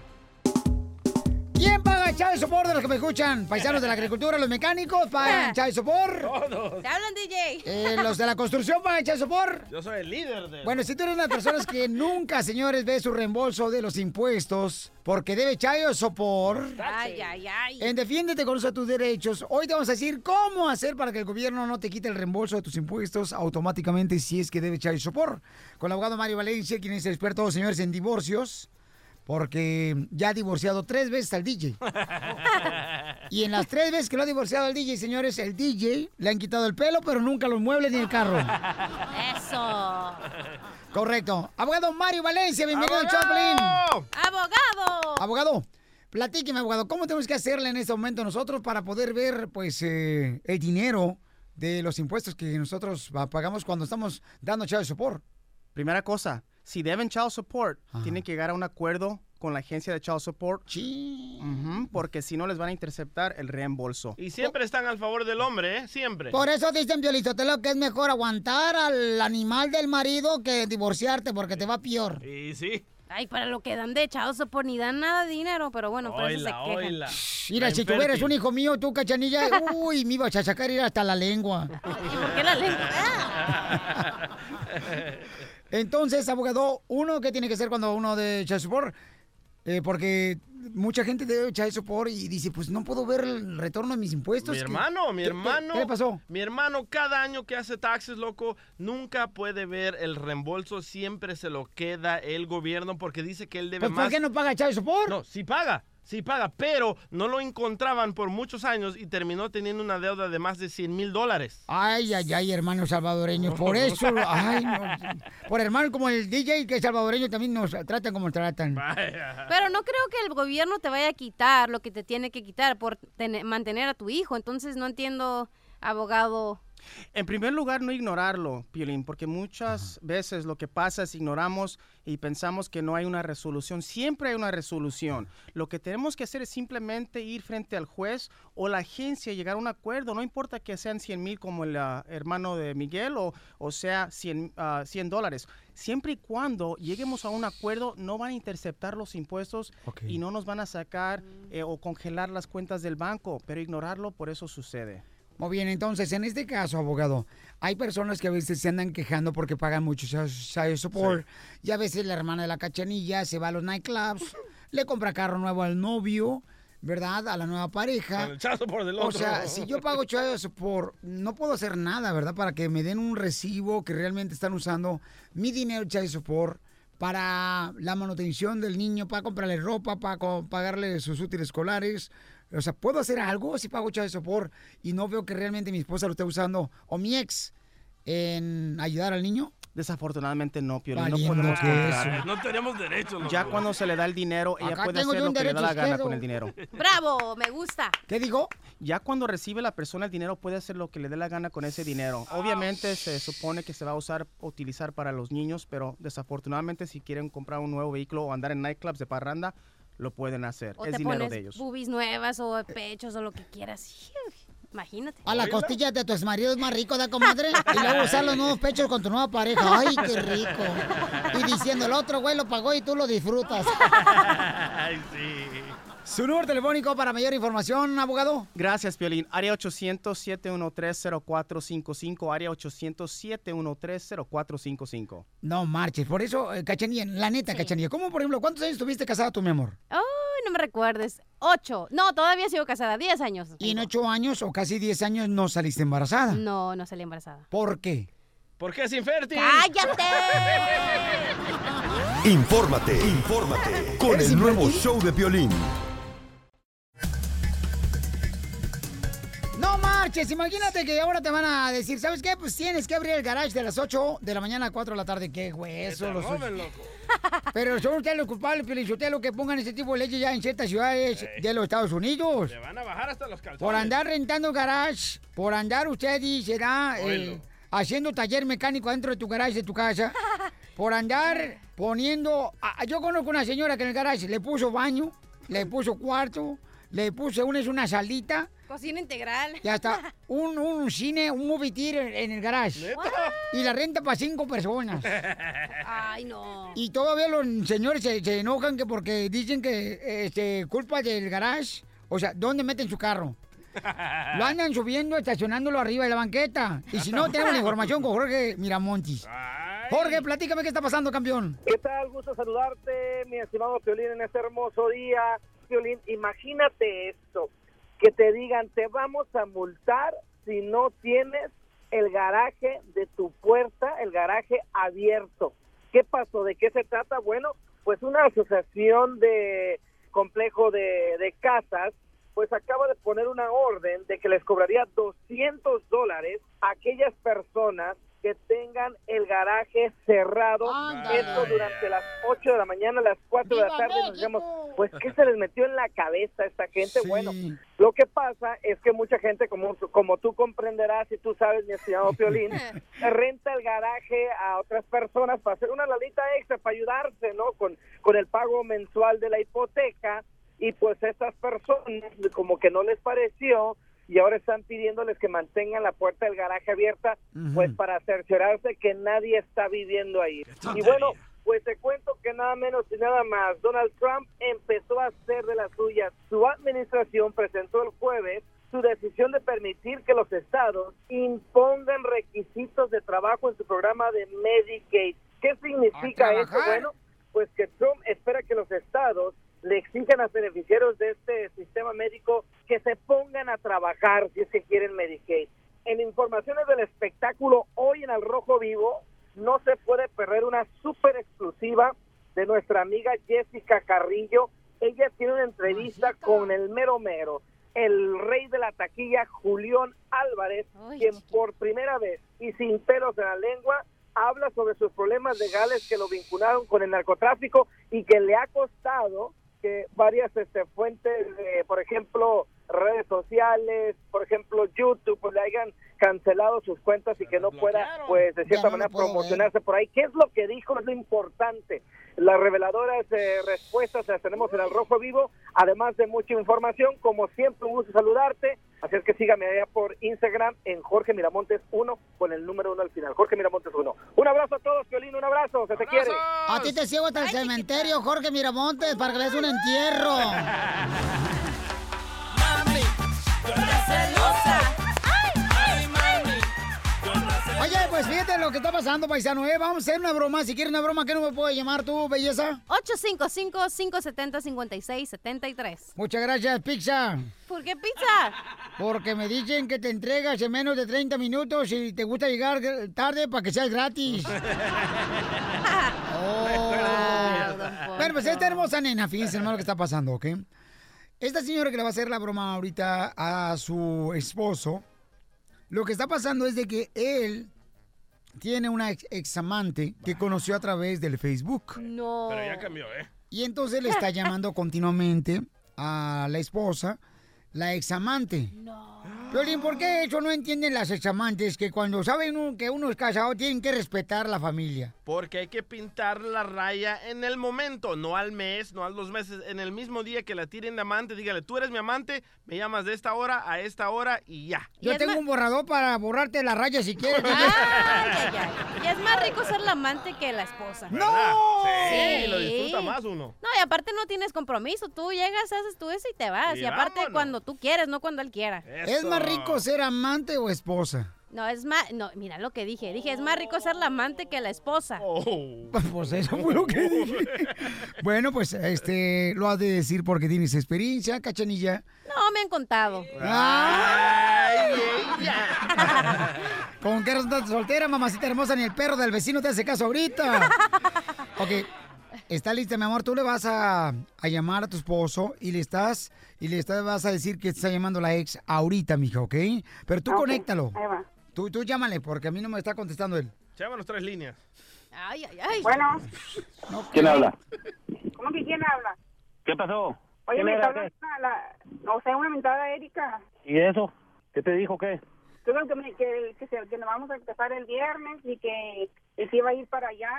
¿Quién paga el sopor de los que me escuchan? Paisanos de la agricultura, los mecánicos pagan chai sopor. Todos. ¿Te hablan, DJ? Eh, los de la construcción pagan chai sopor. Yo soy el líder de... Bueno, si tú eres una de las personas que nunca, señores, ve su reembolso de los impuestos porque debe chayo sopor. Ay, ay, ay. En Defiéndete con tus derechos. Hoy te vamos a decir cómo hacer para que el gobierno no te quite el reembolso de tus impuestos automáticamente si es que debe echar sopor. Con el abogado Mario Valencia, quien es el experto, señores, en divorcios. Porque ya ha divorciado tres veces al DJ. Y en las tres veces que lo ha divorciado al DJ, señores, el DJ le han quitado el pelo, pero nunca los muebles ni el carro. Eso. Correcto. Abogado Mario Valencia, bienvenido al ¡Abogado! Chaplin. ¡Abogado! Abogado, platíqueme, abogado, ¿cómo tenemos que hacerle en este momento nosotros para poder ver, pues, eh, el dinero de los impuestos que nosotros pa- pagamos cuando estamos dando child support? Primera cosa, si deben child support, tienen que llegar a un acuerdo con la agencia de child support. Ujú, porque si no les van a interceptar el reembolso. Y siempre están al favor del hombre, ¿eh? Siempre. Por eso dicen, Piolizotelo, que es mejor aguantar al animal del marido que divorciarte, porque te va peor. Y sí. Ay, para lo que dan de echado sopor ni dan nada de dinero, pero bueno, por eso se quejan. Mira, si tuvieras un hijo mío, tú, cachanilla, uy, me ibas a sacar ir hasta la lengua. ¿Por qué la lengua? Entonces, abogado, uno, ¿qué tiene que hacer cuando uno de child support? Eh, porque mucha gente de child support y dice, pues no puedo ver el retorno de mis impuestos. Mi ¿Qué- hermano, mi hermano. ¿Qué le pasó? Mi hermano, cada año que hace taxes, loco, nunca puede ver el reembolso. Siempre se lo queda el gobierno porque dice que él debe Pues, más. ¿por qué no paga child support? No, sí paga, sí paga, pero no lo encontraban por muchos años y terminó teniendo una deuda de más de 100 mil dólares. Ay, ay, ay, hermanos salvadoreños. Por eso, ay, no. Por hermano como el DJ que es salvadoreño también nos tratan como tratan. Pero no creo que el gobierno te vaya a quitar lo que te tiene que quitar por tener- mantener a tu hijo. Entonces no entiendo, abogado. En primer lugar, no ignorarlo, Piolín, porque muchas veces lo que pasa es ignoramos y pensamos que no hay una resolución. Siempre hay una resolución. Lo que tenemos que hacer es simplemente ir frente al juez o la agencia y llegar a un acuerdo. No importa que sean 100 mil como el ah, hermano de Miguel o, o sea 100, ah, 100 dólares. Siempre y cuando lleguemos a un acuerdo, no van a interceptar los impuestos y no nos van a sacar eh, o congelar las cuentas del banco, pero ignorarlo, por eso sucede. Muy bien, entonces, en este caso, abogado, hay personas que a veces se andan quejando porque pagan mucho child support. Y a veces la hermana de la cachanilla se va a los nightclubs, le compra carro nuevo al novio, ¿verdad? A la nueva pareja. El del O otro. sea, si yo pago child support, no puedo hacer nada, ¿verdad? Para que me den un recibo que realmente están usando mi dinero child support para la manutención del niño, para comprarle ropa, para pagarle sus útiles escolares. O sea, ¿puedo hacer algo si pago child support y no veo que realmente mi esposa lo esté usando o mi ex en ayudar al niño? Desafortunadamente no, Piolín. No podemos eso. No tenemos derecho, loco. Ya cuando se le da el dinero, ella Acá puede hacer yo lo que le da la gana con el dinero. Bravo, me gusta. ¿Qué digo? Ya cuando recibe la persona el dinero, puede hacer lo que le dé la gana con ese dinero. Obviamente se supone que se va a usar, utilizar para los niños, pero desafortunadamente si quieren comprar un nuevo vehículo o andar en nightclubs de parranda, lo pueden hacer. O es te dinero pones de ellos. boobies nuevas o pechos o lo que quieras. Imagínate. A la costilla de tu exmarido es más rico, ¿da, comadre? Y luego usar los nuevos pechos con tu nueva pareja. ¡Ay, qué rico! Y diciendo, el otro güey lo pagó y tú lo disfrutas. Ay, sí. Su número telefónico para mayor información, abogado. Gracias, Piolín. Área 800-713-0455. Área 800-713-0455. No marches. Por eso, eh, Cachanilla, la neta, Cachanilla. ¿Cómo, por ejemplo, cuántos años tuviste casada tú, mi amor? Ay, no me recuerdes. Ocho. No, todavía sigo casada. Diez años. Y en ocho años o casi diez años no saliste embarazada. No, no salí embarazada. ¿Por qué? ¿Por qué es infértil? ¡Cállate! Infórmate, infórmate con ¿Eres el nuevo show de Piolín. Marches, imagínate que ahora te van a decir, ¿sabes qué? Pues tienes que abrir el garage de las 8 de la mañana a 4 de la tarde. ¡Qué hueso! los roben, loco. Pero son ustedes los culpables, Pelichotelo, que pongan ese tipo de leyes ya en ciertas ciudades de los Estados Unidos. Te van a bajar hasta los calzones. Por andar rentando garage, por andar usted y será eh, Oílo. haciendo taller mecánico dentro de tu garage de tu casa, por andar poniendo... ah, yo conozco una señora que en el garage le puso baño, le puso cuarto, le puso una, es una salita Cocina integral. y hasta un, un cine, un movie theater en el garage. Y la renta para cinco personas. Ay, no. Y todavía los señores se, se enojan que porque dicen que este, culpa del garage. O sea, ¿dónde meten su carro? Lo andan subiendo, estacionándolo arriba de la banqueta. Y si no, tenemos la información con Jorge Miramontis. Jorge, platícame qué está pasando, campeón. ¿Qué tal? Gusto saludarte, mi estimado Piolín, en este hermoso día. Piolín, imagínate esto, que te digan, te vamos a multar si no tienes el garaje de tu puerta, el garaje abierto. ¿Qué pasó? ¿De qué se trata? Bueno, pues una asociación de complejo de, de casas, pues acaba de poner una orden de que les cobraría 200 dólares a aquellas personas que tengan el garaje cerrado, esto durante las 8 de la mañana, las 4 de la ¡Viva tarde, nos digamos, pues ¿qué se les metió en la cabeza a esta gente? Bueno, lo que pasa es que mucha gente, como, como tú comprenderás y tú sabes, mi estimado Piolín, renta el garaje a otras personas para hacer una lalita extra, para ayudarse, ¿no? Con, con el pago mensual de la hipoteca. Y pues estas personas como que no les pareció y ahora están pidiéndoles que mantengan la puerta del garaje abierta pues para cerciorarse que nadie está viviendo ahí. Y bueno, pues te cuento que nada menos y nada más, Donald Trump empezó a hacer de las suyas. Su administración presentó el jueves su decisión de permitir que los estados impongan requisitos de trabajo en su programa de Medicaid. ¿Qué significa A eso? trabajar. Bueno, pues que Trump espera que los estados le exijan a los beneficiarios de este sistema médico que se pongan a trabajar si es que quieren Medicaid. En informaciones del espectáculo, hoy en Al Rojo Vivo, no se puede perder una súper exclusiva de nuestra amiga Jessica Carrillo. Ella tiene una entrevista con el mero mero, el rey de la taquilla, Julián Álvarez, quien por primera vez y sin pelos en la lengua habla sobre sus problemas legales que lo vincularon con el narcotráfico y que le ha costado que varias este, fuentes, de, por ejemplo, redes sociales, por ejemplo, YouTube, pues le hayan cancelado sus cuentas y que no pueda, pues, de cierta manera promocionarse por ahí. ¿Qué es lo que dijo? Es lo importante. Las reveladoras eh, respuestas las tenemos en el Rojo Vivo, además de mucha información. Como siempre, un gusto saludarte. Así es que sígame allá por Instagram en Jorge Miramontes 1 con el número 1 al final. Jorge Miramontes 1. Un abrazo a todos, Piolín, un abrazo, se te quiere. A ti te sigo hasta el cementerio, Jorge Miramontes, para que le des un entierro. Oye, pues fíjate lo que está pasando, paisano, ¿eh? Vamos a hacer una broma. Si quieres una broma, ¿qué no me puede llamar tú, belleza? 855-570-5673. Muchas gracias, pizza. ¿Por qué pizza? Porque me dicen que te entregas en menos de 30 minutos y te gusta llegar tarde para que seas gratis. Oh. Bueno, pues esta hermosa nena, fíjense hermano lo que está pasando, ¿ok? Esta señora que le va a hacer la broma ahorita a su esposo, lo que está pasando es de que él tiene una ex examante que conoció a través del Facebook. No. Pero ya cambió, ¿eh? Y entonces le está llamando continuamente a la esposa, la examante. Piolín, ¿por qué eso no entienden las examantes? Que cuando saben un- que uno es casado tienen que respetar la familia. Porque hay que pintar la raya en el momento, no al mes, no a los meses. En el mismo día que la tiren de amante, dígale, tú eres mi amante, me llamas de esta hora a esta hora y ya. Yo tengo un borrador para borrarte la raya si quieres. Y es más rico ser la amante que la esposa. ¿Verdad? Sí, Sí. lo disfruta más uno. No, y aparte no tienes compromiso. Tú llegas, haces tú eso y te vas. Y Y, aparte vámonos. cuando tú quieres, no cuando él quiera. ¿Es más rico ser amante o esposa? No, es más... No, mira lo que dije. Dije, es más rico ser la amante que la esposa. Pues eso fue lo que dije. Bueno, pues este lo has de decir porque tienes experiencia, cachanilla. No, me han contado. ¿Con qué razón estás soltera, mamacita hermosa? Ni el perro del vecino te hace caso ahorita. Ok. Está lista, mi amor. Tú le vas a, a llamar a tu esposo y le estás y le estás, vas a decir que te está llamando la ex ahorita, mija, ¿ok? Pero tú conéctalo. ahí va. Tú, tú llámale, porque a mí no me está contestando él. Llámanos tres líneas. Ay, ay, ay. Bueno, ¿Quién habla? ¿cómo que quién habla? ¿Qué pasó? Oye, ¿Quién me está hablando la, o sea, una mentada Erika. ¿Y eso? ¿Qué te dijo qué? Yo creo que, me, que, que, se- que nos vamos a empezar el viernes y que, y que iba a ir para allá,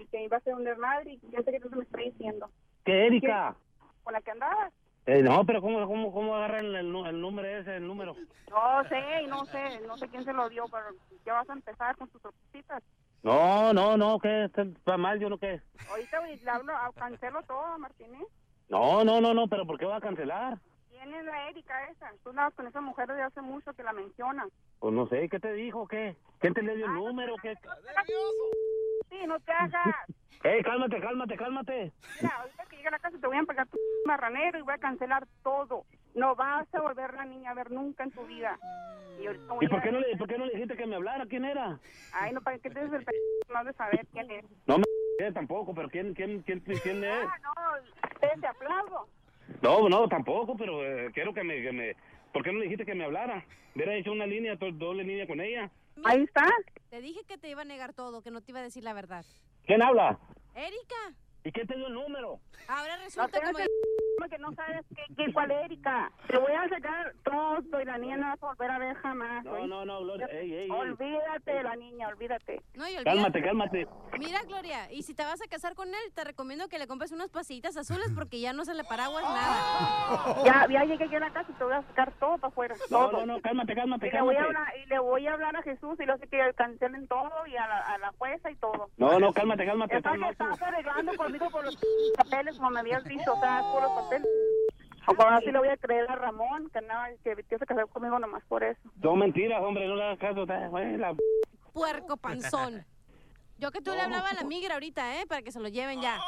y que iba a ser un desmadre y quién sé qué tanto me está diciendo. ¿Qué, Erika? ¿Con la que andabas? Eh, no, pero ¿cómo, cómo, cómo agarran el, número ese, el número? No sé, no sé, no sé quién se lo dio, pero ya vas a empezar con tus sorpresitas. No, no, no, ¿qué? ¿Está mal yo no qué? Ahorita le hablo, ah, cancelo todo, Martínez. No, no, no, no, pero ¿por qué va a cancelar? ¿Quién es la Erika esa? Tú andabas con esa mujer desde hace mucho que la menciona. Pues no sé, ¿qué te dijo? ¿Qué? ¿Quién te le dio el Ah, número? ¿Qué? Sí, no te hagas. ¡Ey, cálmate, cálmate, cálmate! Mira, ahorita que llegue a la casa te voy a pegar tu marranero y voy a cancelar todo. No vas a volver la niña a ver nunca en tu vida. Y, ¿Y por qué no le, por qué no le dijiste que me hablara? ¿Quién era? Ay, no, ¿para qué te des el p... no de saber quién es? No me eh, tampoco, pero ¿quién, quién, quién, quién es? Ah, no, te aplaudo. No, no, tampoco, pero eh, quiero que me, que me... ¿Por qué no le dijiste que me hablara? Hubiera hecho una línea, doble línea con ella. Ahí está. Te dije que te iba a negar todo, que no te iba a decir la verdad. ¿Quién habla? Erika, ¿Y quién te dio el número? ahora No resulta te como... hagas el que no sabes qué, qué, cuál Erika. Te voy a sacar todo y la niña no vas a volver a ver jamás. No, ¿oíste? no, no, Gloria, ey, ey, ey. Olvídate de la niña, olvídate. No, y olvídate. Cálmate, cálmate. Mira, Gloria, y si te vas a casar con él, te recomiendo que le compres unas pasitas azules porque ya no se le paraguas nada. Ya, ya llegué aquí a la casa y te voy a sacar todo para afuera. No, todo. no, no, cálmate, cálmate, Y le, voy a cálmate. hablar, y le voy a hablar a Jesús y le hace que cancelen todo y a la, a la jueza y todo. No, no, cálmate, cálmate. Estás, estás arreglando conmigo por los papeles, como me habías dicho, o sea, por los papeles. O ahora sí le voy a creer a Ramón, que, nada, que, que se casó conmigo nomás por eso. No, mentiras, hombre, no le hagas caso. la- Puerco panzón. Yo que tú le hablaba a la migra ahorita, ¿eh? Para que se lo lleven ya.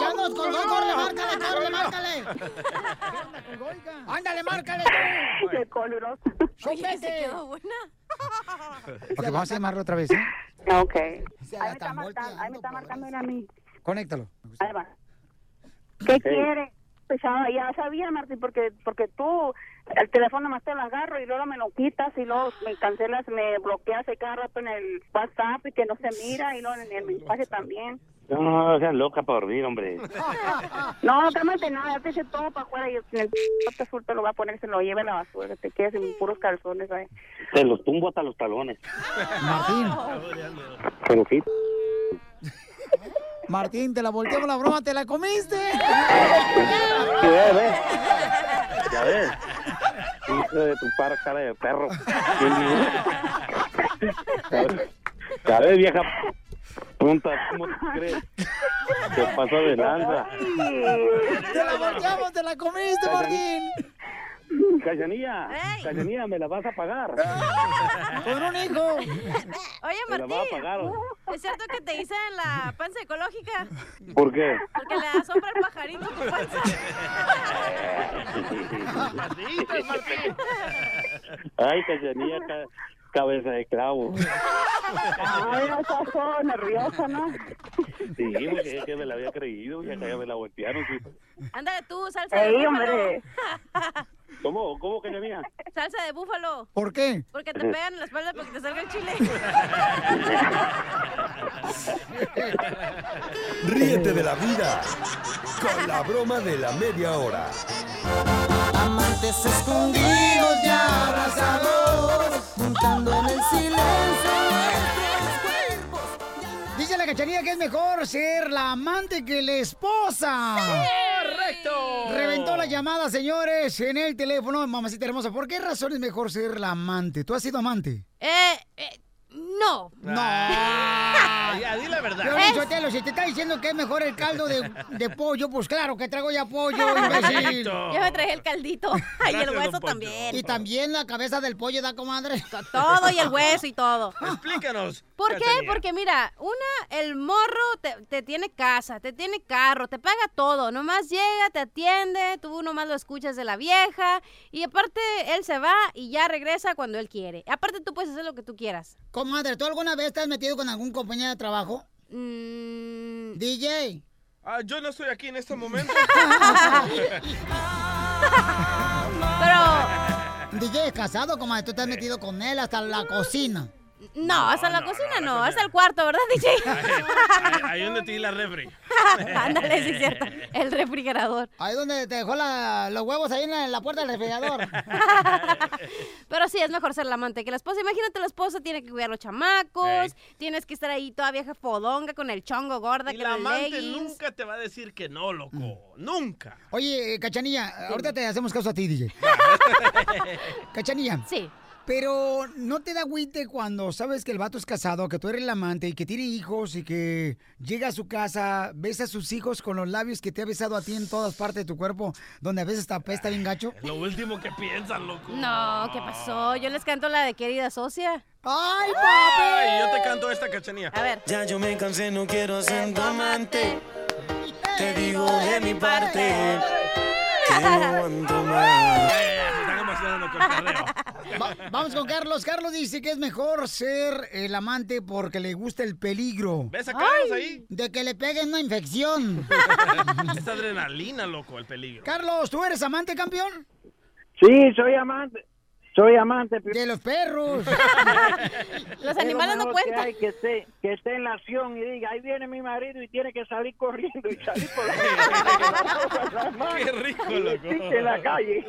¡Ya nos colgó, corre, márcale, corre, márcale! ¡Ándale, márcale! Qué coloroso. Oye, se quedó buena. Vamos a llamarlo otra vez, ¿eh? Ok. Ahí me está marcando, ahí me está marcando a mí. Conéctalo. Ahí va. ¿Qué quiere? Pues ya, ya sabía, Martín, porque porque tú el teléfono más te lo agarro y luego me lo quitas y luego me cancelas, me bloqueas cada rato en el WhatsApp y que no se mira y luego en el mensaje también. No, no, seas loca para dormir, hombre. No, cálmate, no, ya te eché todo para afuera y el bote azul te lo va a poner, se lo lleve a la basura, te quedes sin puros calzones ahí. Te los tumbo hasta los talones. Martín, Pero sí. Martín, te la volteamos la broma, ¿te la comiste? Sí, ve, ve. Ya ves. Hijo de tu par cara de perro. Ya ves, vieja punta, ¿cómo te crees? Te pasó de lanza. ¡Te la volteamos, te la comiste, Martín! Cachanilla, Cachanilla, me la vas a pagar. Con un hijo. Oye, Me la Martín, va a pagar. ¿es cierto que te hice la panza ecológica? ¿Por qué? Porque le da sombra al pajarito a tu panza. Ay, Cachanilla, ca- cabeza de clavo. Ay, no estás todo nerviosa, ¿no? Sí, porque es que me la había creído y acá ya me la voltearon. sí. Ándale tú, salsa de Ey, búfalo. hombre. ¿Cómo? ¿Cómo, Cachanilla? Salsa de búfalo. ¿Por qué? Porque te pegan en la espalda para que te salga el chile. Ríete de la vida con la broma de la media hora. Amantes escondidos y abrazados, juntando en el silencio. Dice la cachanilla que es mejor ser la amante que la esposa. ¡Correcto! Reventó la llamada, señores, en el teléfono. Mamacita hermosa, ¿por qué razón es mejor ser la amante? ¿Tú has sido amante? Eh, eh, no. No. Ya, di la verdad. Piolín Sotelo, si te está diciendo que es mejor el caldo de, de pollo, pues claro que traigo ya pollo, imbécil. Yo me traje el caldito. Y el hueso también. Y también la cabeza del pollo da comadre. Todo y el hueso y todo. Explícanos. ¿Por qué? Porque mira, una, el morro te, te tiene casa, te tiene carro, te paga todo. Nomás llega, te atiende, tú nomás lo escuchas de la vieja. Y aparte, él se va y ya regresa cuando él quiere. Aparte, tú puedes hacer lo que tú quieras. Comadre, ¿tú alguna vez te has metido con algún compañero de trabajo? Mm, DJ. Ah, yo no estoy aquí en este momento. Pero. DJ es casado, como tú te has metido con él hasta la cocina. No, hasta la cocina no, hasta el cuarto, ¿verdad, DJ? Ahí, ahí donde te di la refri. Ándale, sí es cierto. El refrigerador. Ahí donde te dejó la- los huevos, ahí en la, en la puerta del refrigerador. Pero sí, es mejor ser la amante que la esposa. Imagínate, la esposa tiene que cuidar a los chamacos, tienes que estar ahí toda vieja fodonga con el chongo gorda Y que la amante leggings. nunca te va a decir que no, loco. Nunca. Oye, eh, Cachanilla, ahorita te hacemos caso a ti, DJ. Cachanilla. Sí. Pero no te da agüite cuando sabes que el vato es casado, que tú eres el amante y que tiene hijos y que llega a su casa, besa a sus hijos con los labios que te ha besado a ti en todas partes de tu cuerpo, donde a veces te apesta bien gacho. Lo último que piensan, loco. No, ¿qué pasó? Yo les canto la de querida socia. ¡Ay, Ay, yo te canto esta cachanía. A ver. Ya yo me cansé, no quiero ser tu amante. Te digo de mi parte que no aguanto más. Con. Va- vamos con Carlos. Carlos dice que es mejor ser el amante porque le gusta el peligro. ¿Ves a Carlos ahí? De que le peguen una infección. Es adrenalina, loco, el peligro. Carlos, ¿tú eres amante, campeón? Sí, soy amante. Soy amante. De los perros. Los Es animales no que cuentan. hay, Que esté, que esté en la acción y diga, ahí viene mi marido y tiene que salir corriendo y salir por la Qué rico, loco. en la calle.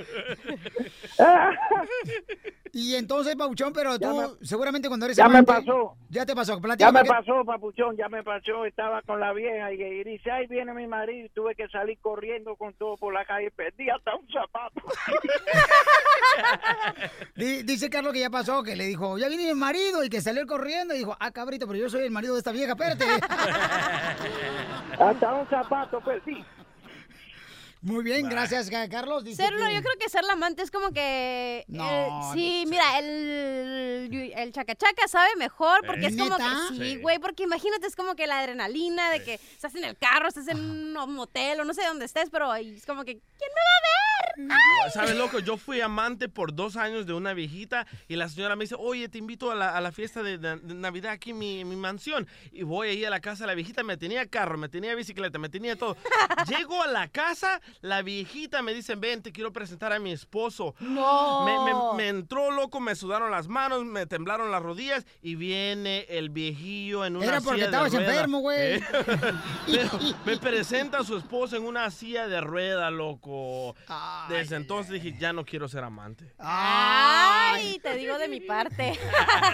Y entonces, Pauchón, pero tú seguramente cuando eres ya me pasó. Ya te pasó. Ya me pasó, papuchón, ya me pasó. Estaba con la vieja y, y dice, ahí viene mi marido y tuve que salir corriendo con todo por la calle. Perdí hasta un zapato. Di- Dice Carlos que ya pasó, que le dijo, ya viene mi marido y que salió corriendo y dijo, ah, cabrito, pero yo soy el marido de esta vieja, espérate. hasta un zapato perdí. Muy bien, gracias, Ca- Carlos. Dice Serlo, que- yo creo que ser la amante es como que... No, el- sí, mira, el, el chacachaca sabe mejor porque ¿Eh? es como que... ¿Neta? Sí, Sí. güey, porque imagínate, es como que la adrenalina de que estás en el carro, estás en un motel o no sé dónde estés, pero ahí es como que... ¿Quién me va a ver? ¡Ay! ¿Sabes, loco? Yo fui amante por dos años de una viejita y la señora me dice, oye, te invito a la, a la fiesta de, de- de Navidad aquí en mi, mi mansión. Y voy ahí a la casa de la viejita, me tenía carro, me tenía bicicleta, me tenía todo. Llego a la casa, la viejita me dice, ven, te quiero presentar a mi esposo. No. Me, me- me entró loco, me sudaron las manos, me temblaron las rodillas y viene el viejillo en una Era porque silla de estabas rueda. enfermo, güey. Eh, me presenta a su esposo en una silla de rueda, loco. Desde entonces dije, ya no quiero ser amante. Ay, te digo de mi parte.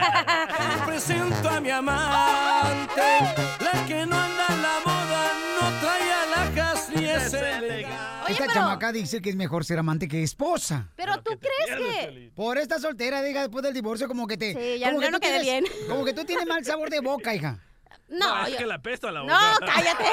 Presento a mi amante, la que no anda en la moda, no Esta chamaca dice que es mejor ser amante que esposa. Pero tú crees que... Por esta soltera, diga, después del divorcio, como que te... Sí, ya como no que tú quedé tienes- bien. Como que tú tienes mal sabor de boca, hija. No, es yo- que la apesta la boca. No, cállate.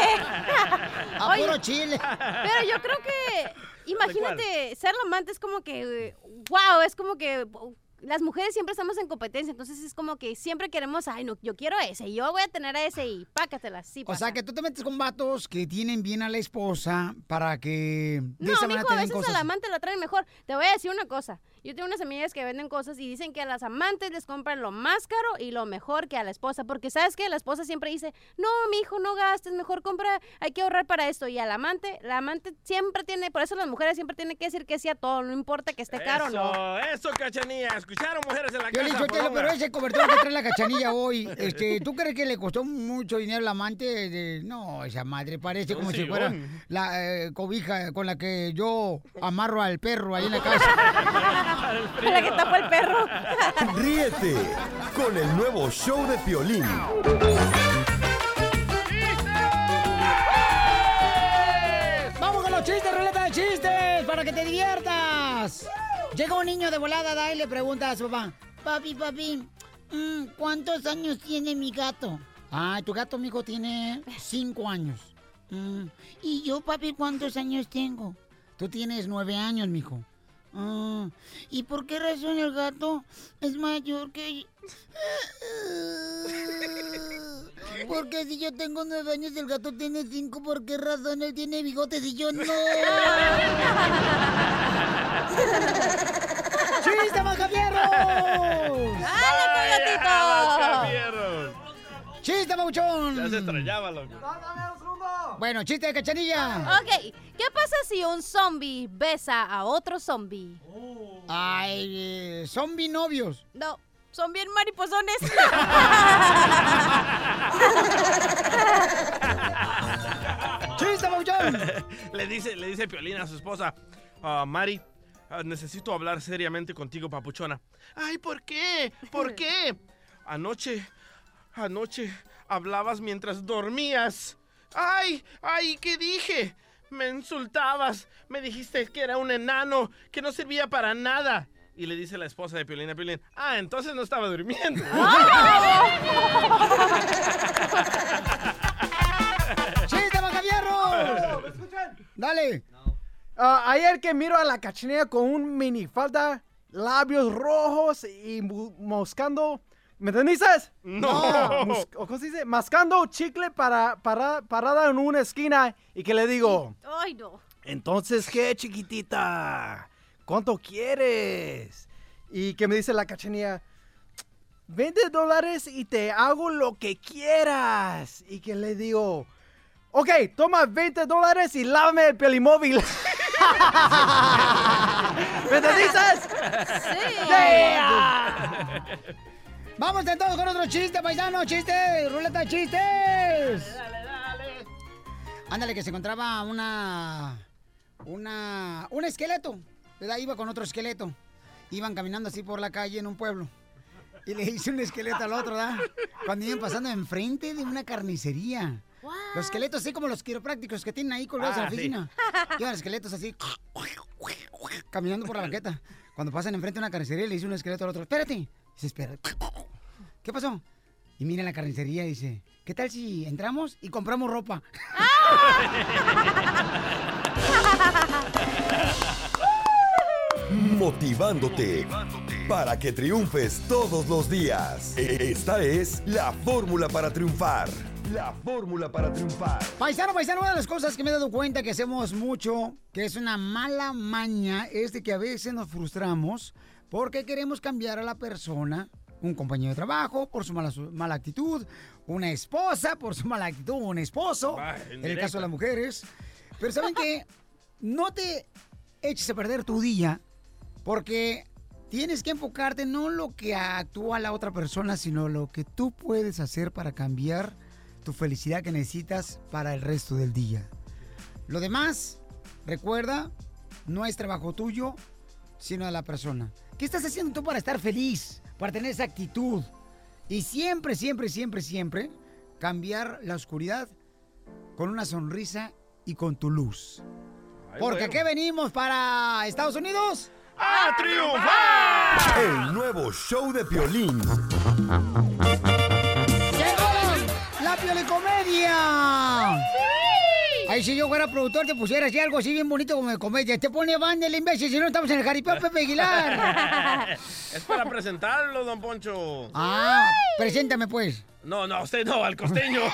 A Oye, puro chile. Pero yo creo que, imagínate, ser la amante es como que, wow, es como que uh, las mujeres siempre estamos en competencia, entonces es como que siempre queremos, ay, no, yo quiero ese, y yo voy a tener a ese y pácatela, sí. O pasa. sea, que tú te metes con vatos que tienen bien a la esposa para que de No, esa mijo, manera a te den veces cosas. al amante lo traen mejor. Te voy a decir una cosa. Yo tengo unas amigas que venden cosas y dicen que a las amantes les compran lo más caro y lo mejor que a la esposa. Porque sabes que la esposa siempre dice, no, mi hijo, no gastes, mejor compra, hay que ahorrar para esto. Y al amante, la amante siempre tiene, por eso las mujeres siempre tienen que decir que sí a todo, no importa que esté caro o no. Eso, eso, cachanilla. ¿Escucharon, mujeres en la Yo le casa? Chelo, poronga? pero ese cobertor que trae la cachanilla hoy, este, ¿tú crees que le costó mucho dinero al amante? De- No, esa madre parece Un como si fuera la eh, cobija con la que yo amarro al perro ahí en la casa. la que tapó el perro. Ríete con el nuevo show de Piolín. ¡Vamos con los chistes, ruleta de chistes! ¡Para que te diviertas! Llega un niño de volada, da y le pregunta a su papá: Papi, papi, mm, ¿cuántos años tiene mi gato? Ah, tu gato, mijo, tiene cinco años. "Mm, ¿Y yo, papi, cuántos años tengo? Tú tienes nueve años, mijo. "Ah, ¿Y por qué razón el gato es mayor que Porque si yo tengo nueve años y el gato tiene cinco, ¿por qué razón él tiene bigotes y yo no? ¡Chiste, Macafierros! ¡Dale, Coyotito! ¡Chiste, Pabuchón! Ya se extrañaba, loco. Bueno, chiste de cachanilla. Ok, ¿qué pasa si un zombie besa a otro zombie? Ay, eh, zombie novios. No, son bien mariposones. ¡Chiste, Pabuchón! le dice, le dice Piolín a su esposa, "Ah, Mari, ah, necesito hablar seriamente contigo, papuchona. Ay, ¿por qué? ¿Por qué? Anoche, anoche hablabas mientras dormías. Ay, ay, ¿qué dije? Me insultabas, me dijiste que era un enano, que no servía para nada. Y le dice la esposa de Piolín a Piolín, ah, entonces no estaba durmiendo. ¡Chiste, Macavierro! Dale. Ah, ayer que miro a la cachanilla con un minifalda, labios rojos y moscando. ¿Me entendiste? No. Mus- ¿o ¿Cómo se dice? Mascando chicle para, para, parada en una esquina y que le digo, Ay, no. entonces, ¿qué, chiquitita? ¿Cuánto quieres? Y que me dice la cachanilla, 20 dólares y te hago lo que quieras. Y que le digo, ok, toma 20 dólares y lávame el pelimóvil. ¿Me entendiste? Sí. Yeah. Vamos entonces con otro chiste, paisano, chiste, ruleta de chistes. Ándale, que se encontraba una. Una. Un esqueleto. ¿verdad? Iba con otro esqueleto. Iban caminando así por la calle en un pueblo. Y le hice un esqueleto al otro, ¿verdad? Cuando iban pasando enfrente de una carnicería. Los esqueletos así como los quiroprácticos que tienen ahí colgados en la Ah, sí. oficina. Iban esqueletos así. Caminando por la banqueta. Cuando pasan enfrente de una carnicería, le dice un esqueleto al otro, espérate. Dice, espera. ¿Qué pasó? Y mira la carnicería y dice, ¿qué tal si entramos y compramos ropa? Motivándote para que triunfes todos los días. Esta es la fórmula para triunfar. La fórmula para triunfar. Paisano, paisano, una de las cosas que me he dado cuenta que hacemos mucho, que es una mala maña, es de que a veces nos frustramos porque queremos cambiar a la persona, un compañero de trabajo por su mala, su mala actitud, una esposa por su mala actitud, un esposo, Va, en en el caso de las mujeres. Pero ¿saben qué? No te eches a perder tu día porque tienes que enfocarte no en lo que actúa la otra persona, sino lo que tú puedes hacer para cambiar tu felicidad que necesitas para el resto del día. Lo demás, recuerda, no es trabajo tuyo, sino de la persona. ¿Qué estás haciendo tú para estar feliz? Para tener esa actitud. Y siempre, siempre, siempre, siempre cambiar la oscuridad con una sonrisa y con tu luz. Porque aquí venimos para Estados Unidos. ¡A triunfar! El nuevo show de Piolín. Ay, si yo fuera productor, te pusiera así algo así bien bonito como de comedia. Te pone banda el imbécil, si no estamos en el jaripeo Pepe Aguilar. es para presentarlo, don Poncho. Ah, preséntame pues. No, no, usted no, al costeño.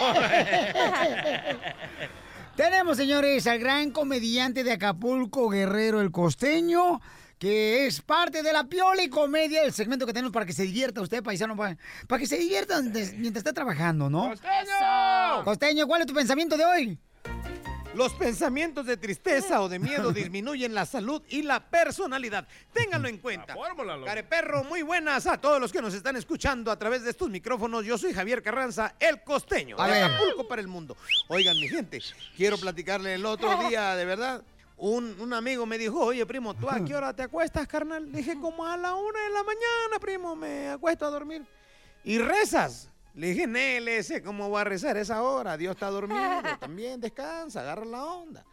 Tenemos, señores, al gran comediante de Acapulco, Guerrero el Costeño, que es parte de la piola y comedia, el segmento que tenemos para que se divierta usted, paisano, para, para que se divierta mientras está trabajando, ¿no? ¡Costeño! Costeño, ¿cuál es tu pensamiento de hoy? Los pensamientos de tristeza o de miedo disminuyen la salud y la personalidad. Ténganlo en cuenta. Careperro, muy buenas a todos los que nos están escuchando a través de estos micrófonos. Yo soy Javier Carranza, el costeño, A de ver. Acapulco para el mundo. Oigan, mi gente, quiero platicarle el otro día, de verdad. Un, un amigo me dijo, oye, primo, ¿tú a qué hora te acuestas, carnal? Le dije, como a la una de la mañana, primo, me acuesto a dormir. ¿Y rezas? Le dije, Nélese, ¿cómo voy a rezar esa hora? Dios está dormido, también descansa, agarra la onda.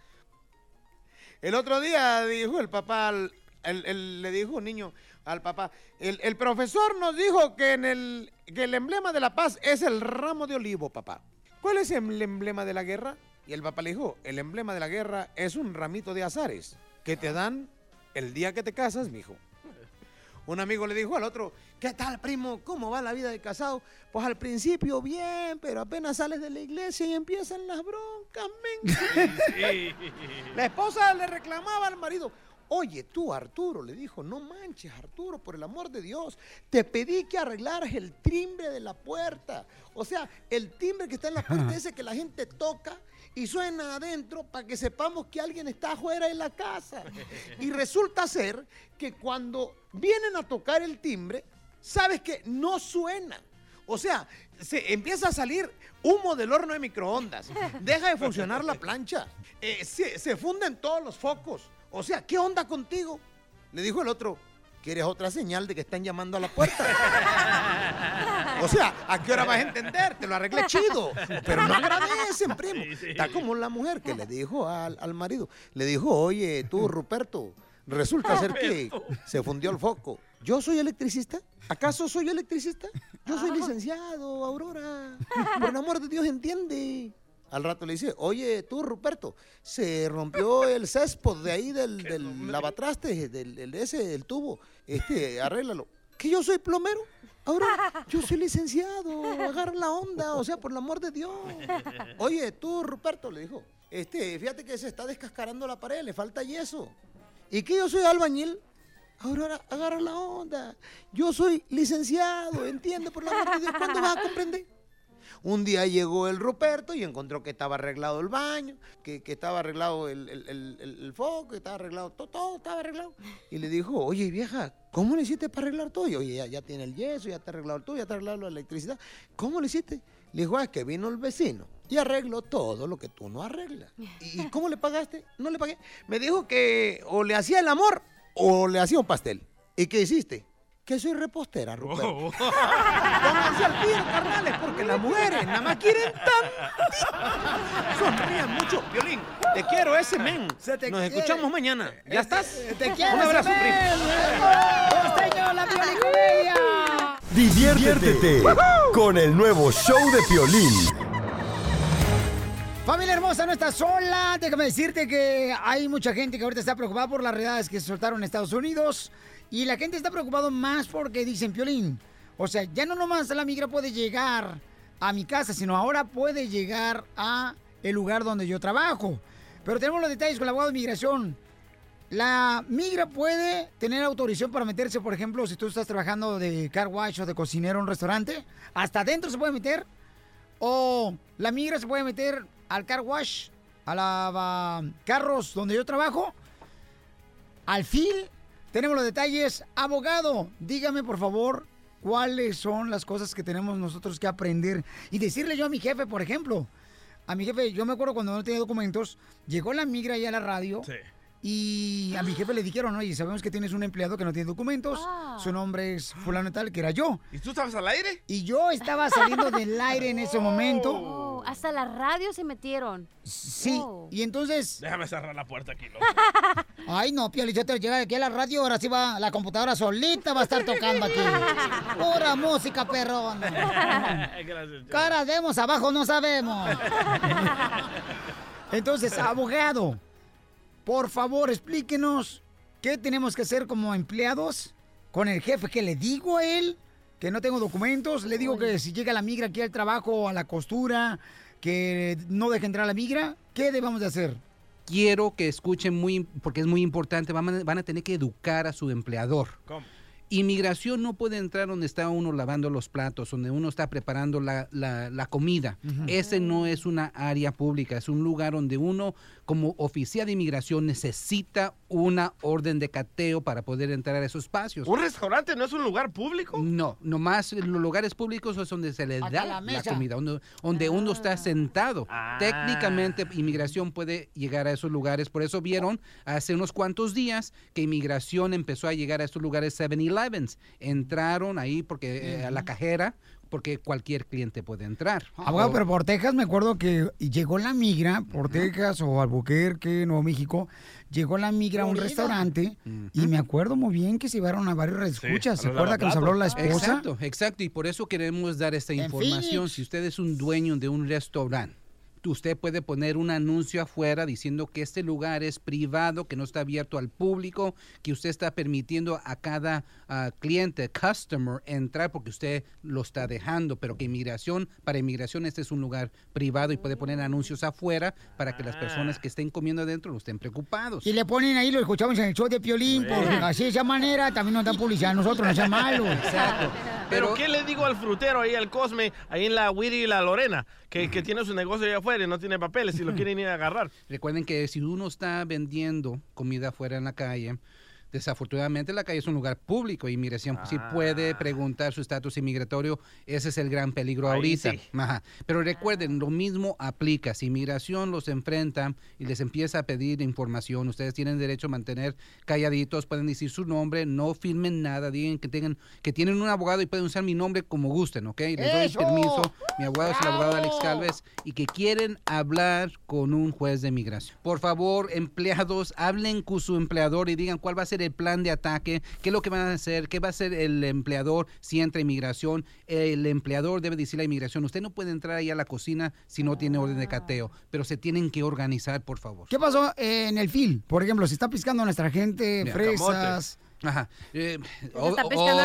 El otro día dijo el papá, el- le dijo un niño al papá, el, profesor nos dijo que, el, que el emblema de la paz es el ramo de olivo, papá. ¿Cuál es el emblema de la guerra? Y el papá le dijo, el emblema de la guerra es un ramito de azares que te dan el día que te casas, mijo. Un amigo le dijo al otro, ¿qué tal, primo? ¿Cómo va la vida de casado? Pues al principio bien, pero apenas sales de la iglesia y empiezan las broncas, men. La esposa le reclamaba al marido, Oye, tú, Arturo, le dijo, no manches, Arturo, por el amor de Dios, te pedí que arreglaras el timbre de la puerta. O sea, el timbre que está en la puerta, ese que la gente toca y suena adentro para que sepamos que alguien está afuera de la casa. Y resulta ser que cuando vienen a tocar el timbre, sabes que no suena. O sea, se empieza a salir humo del horno de microondas. Deja de funcionar la plancha. eh, se, se funden todos los focos. O sea, ¿qué onda contigo? Le dijo el otro. ¿Quieres otra señal de que están llamando a la puerta? O sea, ¿a qué hora vas a entender? Te lo arreglé chido. Pero no agradecen, primo. Está como la mujer que le dijo al, al marido. Le dijo, oye, tú, Ruperto, resulta ser que se fundió el foco. ¿Yo soy electricista? ¿Acaso soy electricista? Yo soy licenciado, Aurora. Por el amor de Dios, entiende. Al rato le dice, oye, tú, Ruperto, se rompió el césped de ahí del, del lavatrastes, del, del ese, el tubo. Este, arréglalo. ¿Que yo soy plomero? Ahora, yo soy licenciado, agarra la onda, o sea, por el amor de Dios. Oye, tú, Ruperto, le dijo, este, fíjate que se está descascarando la pared, le falta yeso. ¿Y que yo soy albañil? Aurora, agarra la onda. Yo soy licenciado, entiende, por el amor de Dios, ¿cuándo vas a comprender? Un día llegó el Ruperto y encontró que estaba arreglado el baño, que, que estaba arreglado el, el- el- foco, que estaba arreglado todo, todo estaba arreglado. Y le dijo, oye vieja, ¿cómo le hiciste para arreglar todo? Y oye, ya, ya tiene el yeso, ya está arreglado todo, ya está arreglado la electricidad. ¿Cómo le hiciste? Le dijo, "Ah, es que vino el vecino y arregló todo lo que tú no arreglas. ¿Y y cómo le pagaste? No le pagué. Me dijo que o le hacía el amor o le hacía un pastel. ¿Y qué hiciste? Que soy repostera, Ruperto. Pónganse al tiro, carnales, porque las mujeres nada más quieren tantito. Sonrían mucho. Violín, te quiero ese men. Nos escuchamos mañana. ¿Ya estás? Te quiero, Un abrazo, primo. ¡Costeño, la! Diviértete con el nuevo show de Piolín. Familia hermosa, no estás sola. Déjame decirte que hay mucha gente que ahorita está preocupada por las redades que se soltaron en Estados Unidos. Y la gente está preocupada más porque dicen, Piolín, o sea, ya no nomás la migra puede llegar a mi casa, sino ahora puede llegar a el lugar donde yo trabajo. Pero tenemos los detalles con el abogado de migración. La migra puede tener autorización para meterse, por ejemplo, si tú estás trabajando de car wash o de cocinero en un restaurante, hasta adentro se puede meter. O la migra se puede meter al car wash, a la carros donde yo trabajo. Al fin, tenemos los detalles. Abogado, dígame por favor cuáles son las cosas que tenemos nosotros que aprender. Y decirle yo a mi jefe, por ejemplo, a mi jefe, yo me acuerdo cuando no tenía documentos, llegó la migra ya a la radio. Y a mi jefe le dijeron, oye, sabemos que tienes un empleado que no tiene documentos, su nombre es fulano y tal, que era yo. ¿Y tú estabas al aire? Y yo estaba saliendo del aire en ese momento. Oh, hasta la radio se metieron. Sí, Oh. y entonces... Déjame cerrar la puerta aquí, loco. Ay, no, Piolichotero, llega aquí a la radio, ahora sí va, la computadora solita va a estar tocando aquí. Pura música, perrona. Gracias. Cara demos, abajo no sabemos. Entonces, abogado, por favor, explíquenos qué tenemos que hacer como empleados con el jefe. que le digo a él? Que no tengo documentos. Le digo que si llega la migra aquí al trabajo, a la costura, que no deje entrar a la migra. ¿Qué debemos de hacer? Quiero que escuchen muy, porque es muy importante, van a, van a tener que educar a su empleador. ¿Cómo? Inmigración no puede entrar donde está uno lavando los platos, donde uno está preparando la, la- la comida. Ese no es una área pública, es un lugar donde uno como oficial de inmigración necesita una orden de cateo para poder entrar a esos espacios. ¿Un restaurante no es un lugar público? No, nomás los lugares públicos es donde se le da la comida, donde, donde uno está sentado. Ah. Técnicamente, inmigración puede llegar a esos lugares. Por eso vieron hace unos cuantos días que inmigración empezó a llegar a estos lugares 7-Elevens. Entraron ahí porque eh, a la cajera, porque cualquier cliente puede entrar. Abogado, O- pero por Texas me acuerdo que llegó la migra, por Texas o Albuquerque, Nuevo México, llegó la migra a un restaurante y me acuerdo muy bien que se llevaron a varios escuchas. ¿Se acuerda que nos habló la esposa? Exacto, exacto. Y por eso queremos dar esta información. Si usted es un dueño de un restaurante, usted puede poner un anuncio afuera diciendo que este lugar es privado, que no está abierto al público, que usted está permitiendo a cada ah, cliente, customer, entrar porque usted lo está dejando, pero que inmigración, para inmigración este es un lugar privado y puede poner anuncios afuera para que las personas que estén comiendo adentro no estén preocupados. Y le ponen ahí, lo escuchamos en el show de Piolín, pues, así de esa manera también nos dan publicidad a nosotros, no sea malo. Exacto. Pero, ¿qué le digo al frutero ahí, al Cosme, ahí en la Wiri y la Lorena, que, que tiene su negocio allá afuera y no tiene papeles y lo quieren ir a agarrar? Recuerden que si uno está vendiendo comida afuera en la calle, desafortunadamente la calle es un lugar público y inmigración sí puede preguntar su estatus inmigratorio. Ese es el gran peligro Ahí ahorita. sí. Ajá. Pero recuerden, lo mismo aplica. Si inmigración los enfrenta y les empieza a pedir información, ustedes tienen derecho a mantener calladitos, pueden decir su nombre, no firmen nada, digan que tengan que tienen un abogado y pueden usar mi nombre como gusten, ¿ok? Les doy ¡Eso! permiso. Mi abogado es el abogado Alex. Calves y que quieren hablar con un juez de inmigración. Por favor, empleados, hablen con su empleador y digan cuál va a ser el plan de ataque, qué es lo que van a hacer, qué va a hacer el empleador si entra inmigración. El empleador debe decirle a inmigración, usted no puede entrar ahí a la cocina si no tiene orden de cateo, pero se tienen que organizar, por favor. ¿Qué pasó en el fil? Por ejemplo, se está piscando a nuestra gente, fresas. Ajá. Eh, o-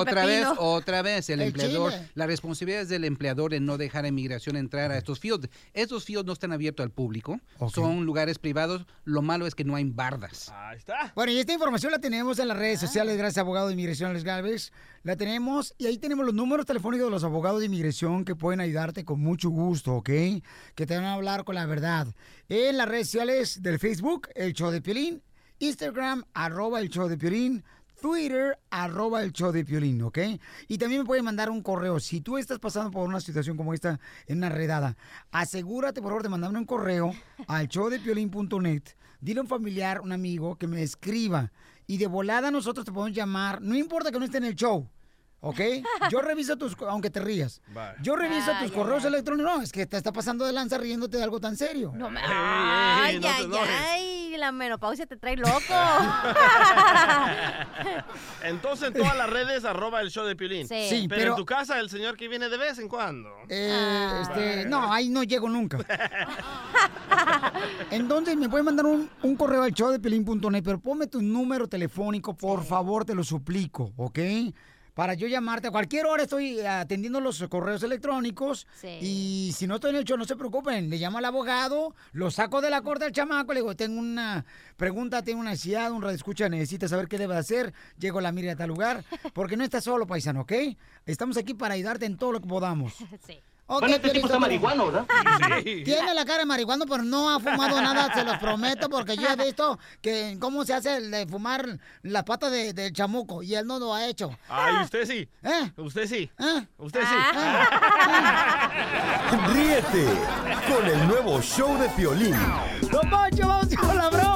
otra vez, otra vez, el, El empleador, chile. la responsabilidad es del empleador en no dejar a inmigración entrar a estos fields. Estos fields no están abiertos al público, son lugares privados. Lo malo es que no hay bardas. Ahí está. Bueno, y esta información la tenemos en las redes sociales, gracias abogado de inmigración Alex Galvez. La tenemos y ahí tenemos los números telefónicos de los abogados de inmigración que pueden ayudarte con mucho gusto, ¿ok? Que te van a hablar con la verdad. En las redes sociales del Facebook, el show de Piolín, Instagram, arroba el show de Piolín, Twitter, arroba el show de Piolín, ¿ok? Y también me pueden mandar un correo. Si tú estás pasando por una situación como esta en una redada, asegúrate por favor de mandarme un correo al showdepiolín.net. Dile a un familiar, un amigo, que me escriba. Y de volada nosotros te podemos llamar. No importa que no esté en el show. ¿Ok? Yo reviso tus, aunque te rías. Yo reviso tus correos electrónicos. No, es que te está pasando de lanza riéndote de algo tan serio. No me... Ay, ay, ay, la menopausia te trae loco. Entonces en todas las redes arroba el show de Piolín. Sí. Sí, pero, pero- en tu casa el señor que viene de vez en cuando. Eh, este, no, ahí no llego nunca. Entonces me pueden mandar un, un correo al show de pelín.net, pero ponme tu número telefónico, por favor, te lo suplico, ¿ok? Para yo llamarte a cualquier hora estoy atendiendo los correos electrónicos Sí. y si no estoy en el show, no se preocupen, le llamo al abogado, lo saco de la corte al chamaco, le digo, tengo una pregunta, tengo una necesidad, un radio escucha, necesita saber qué debe hacer, llego a la mira a tal lugar, porque no estás solo, paisano, ¿ok? Estamos aquí para ayudarte en todo lo que podamos. Sí. Ok, Bueno, este tipo está marihuano, ¿verdad? Sí. Tiene la cara de marihuano, pero no ha fumado nada, se los prometo, porque yo he visto que cómo se hace el de fumar la pata de- del chamuco, y él no lo ha hecho. Ay, usted sí. ¿Eh? Usted sí. ¿Eh? Usted sí. Ríete con el nuevo show de Piolín. ¡Don Poncho, vamos con la broma!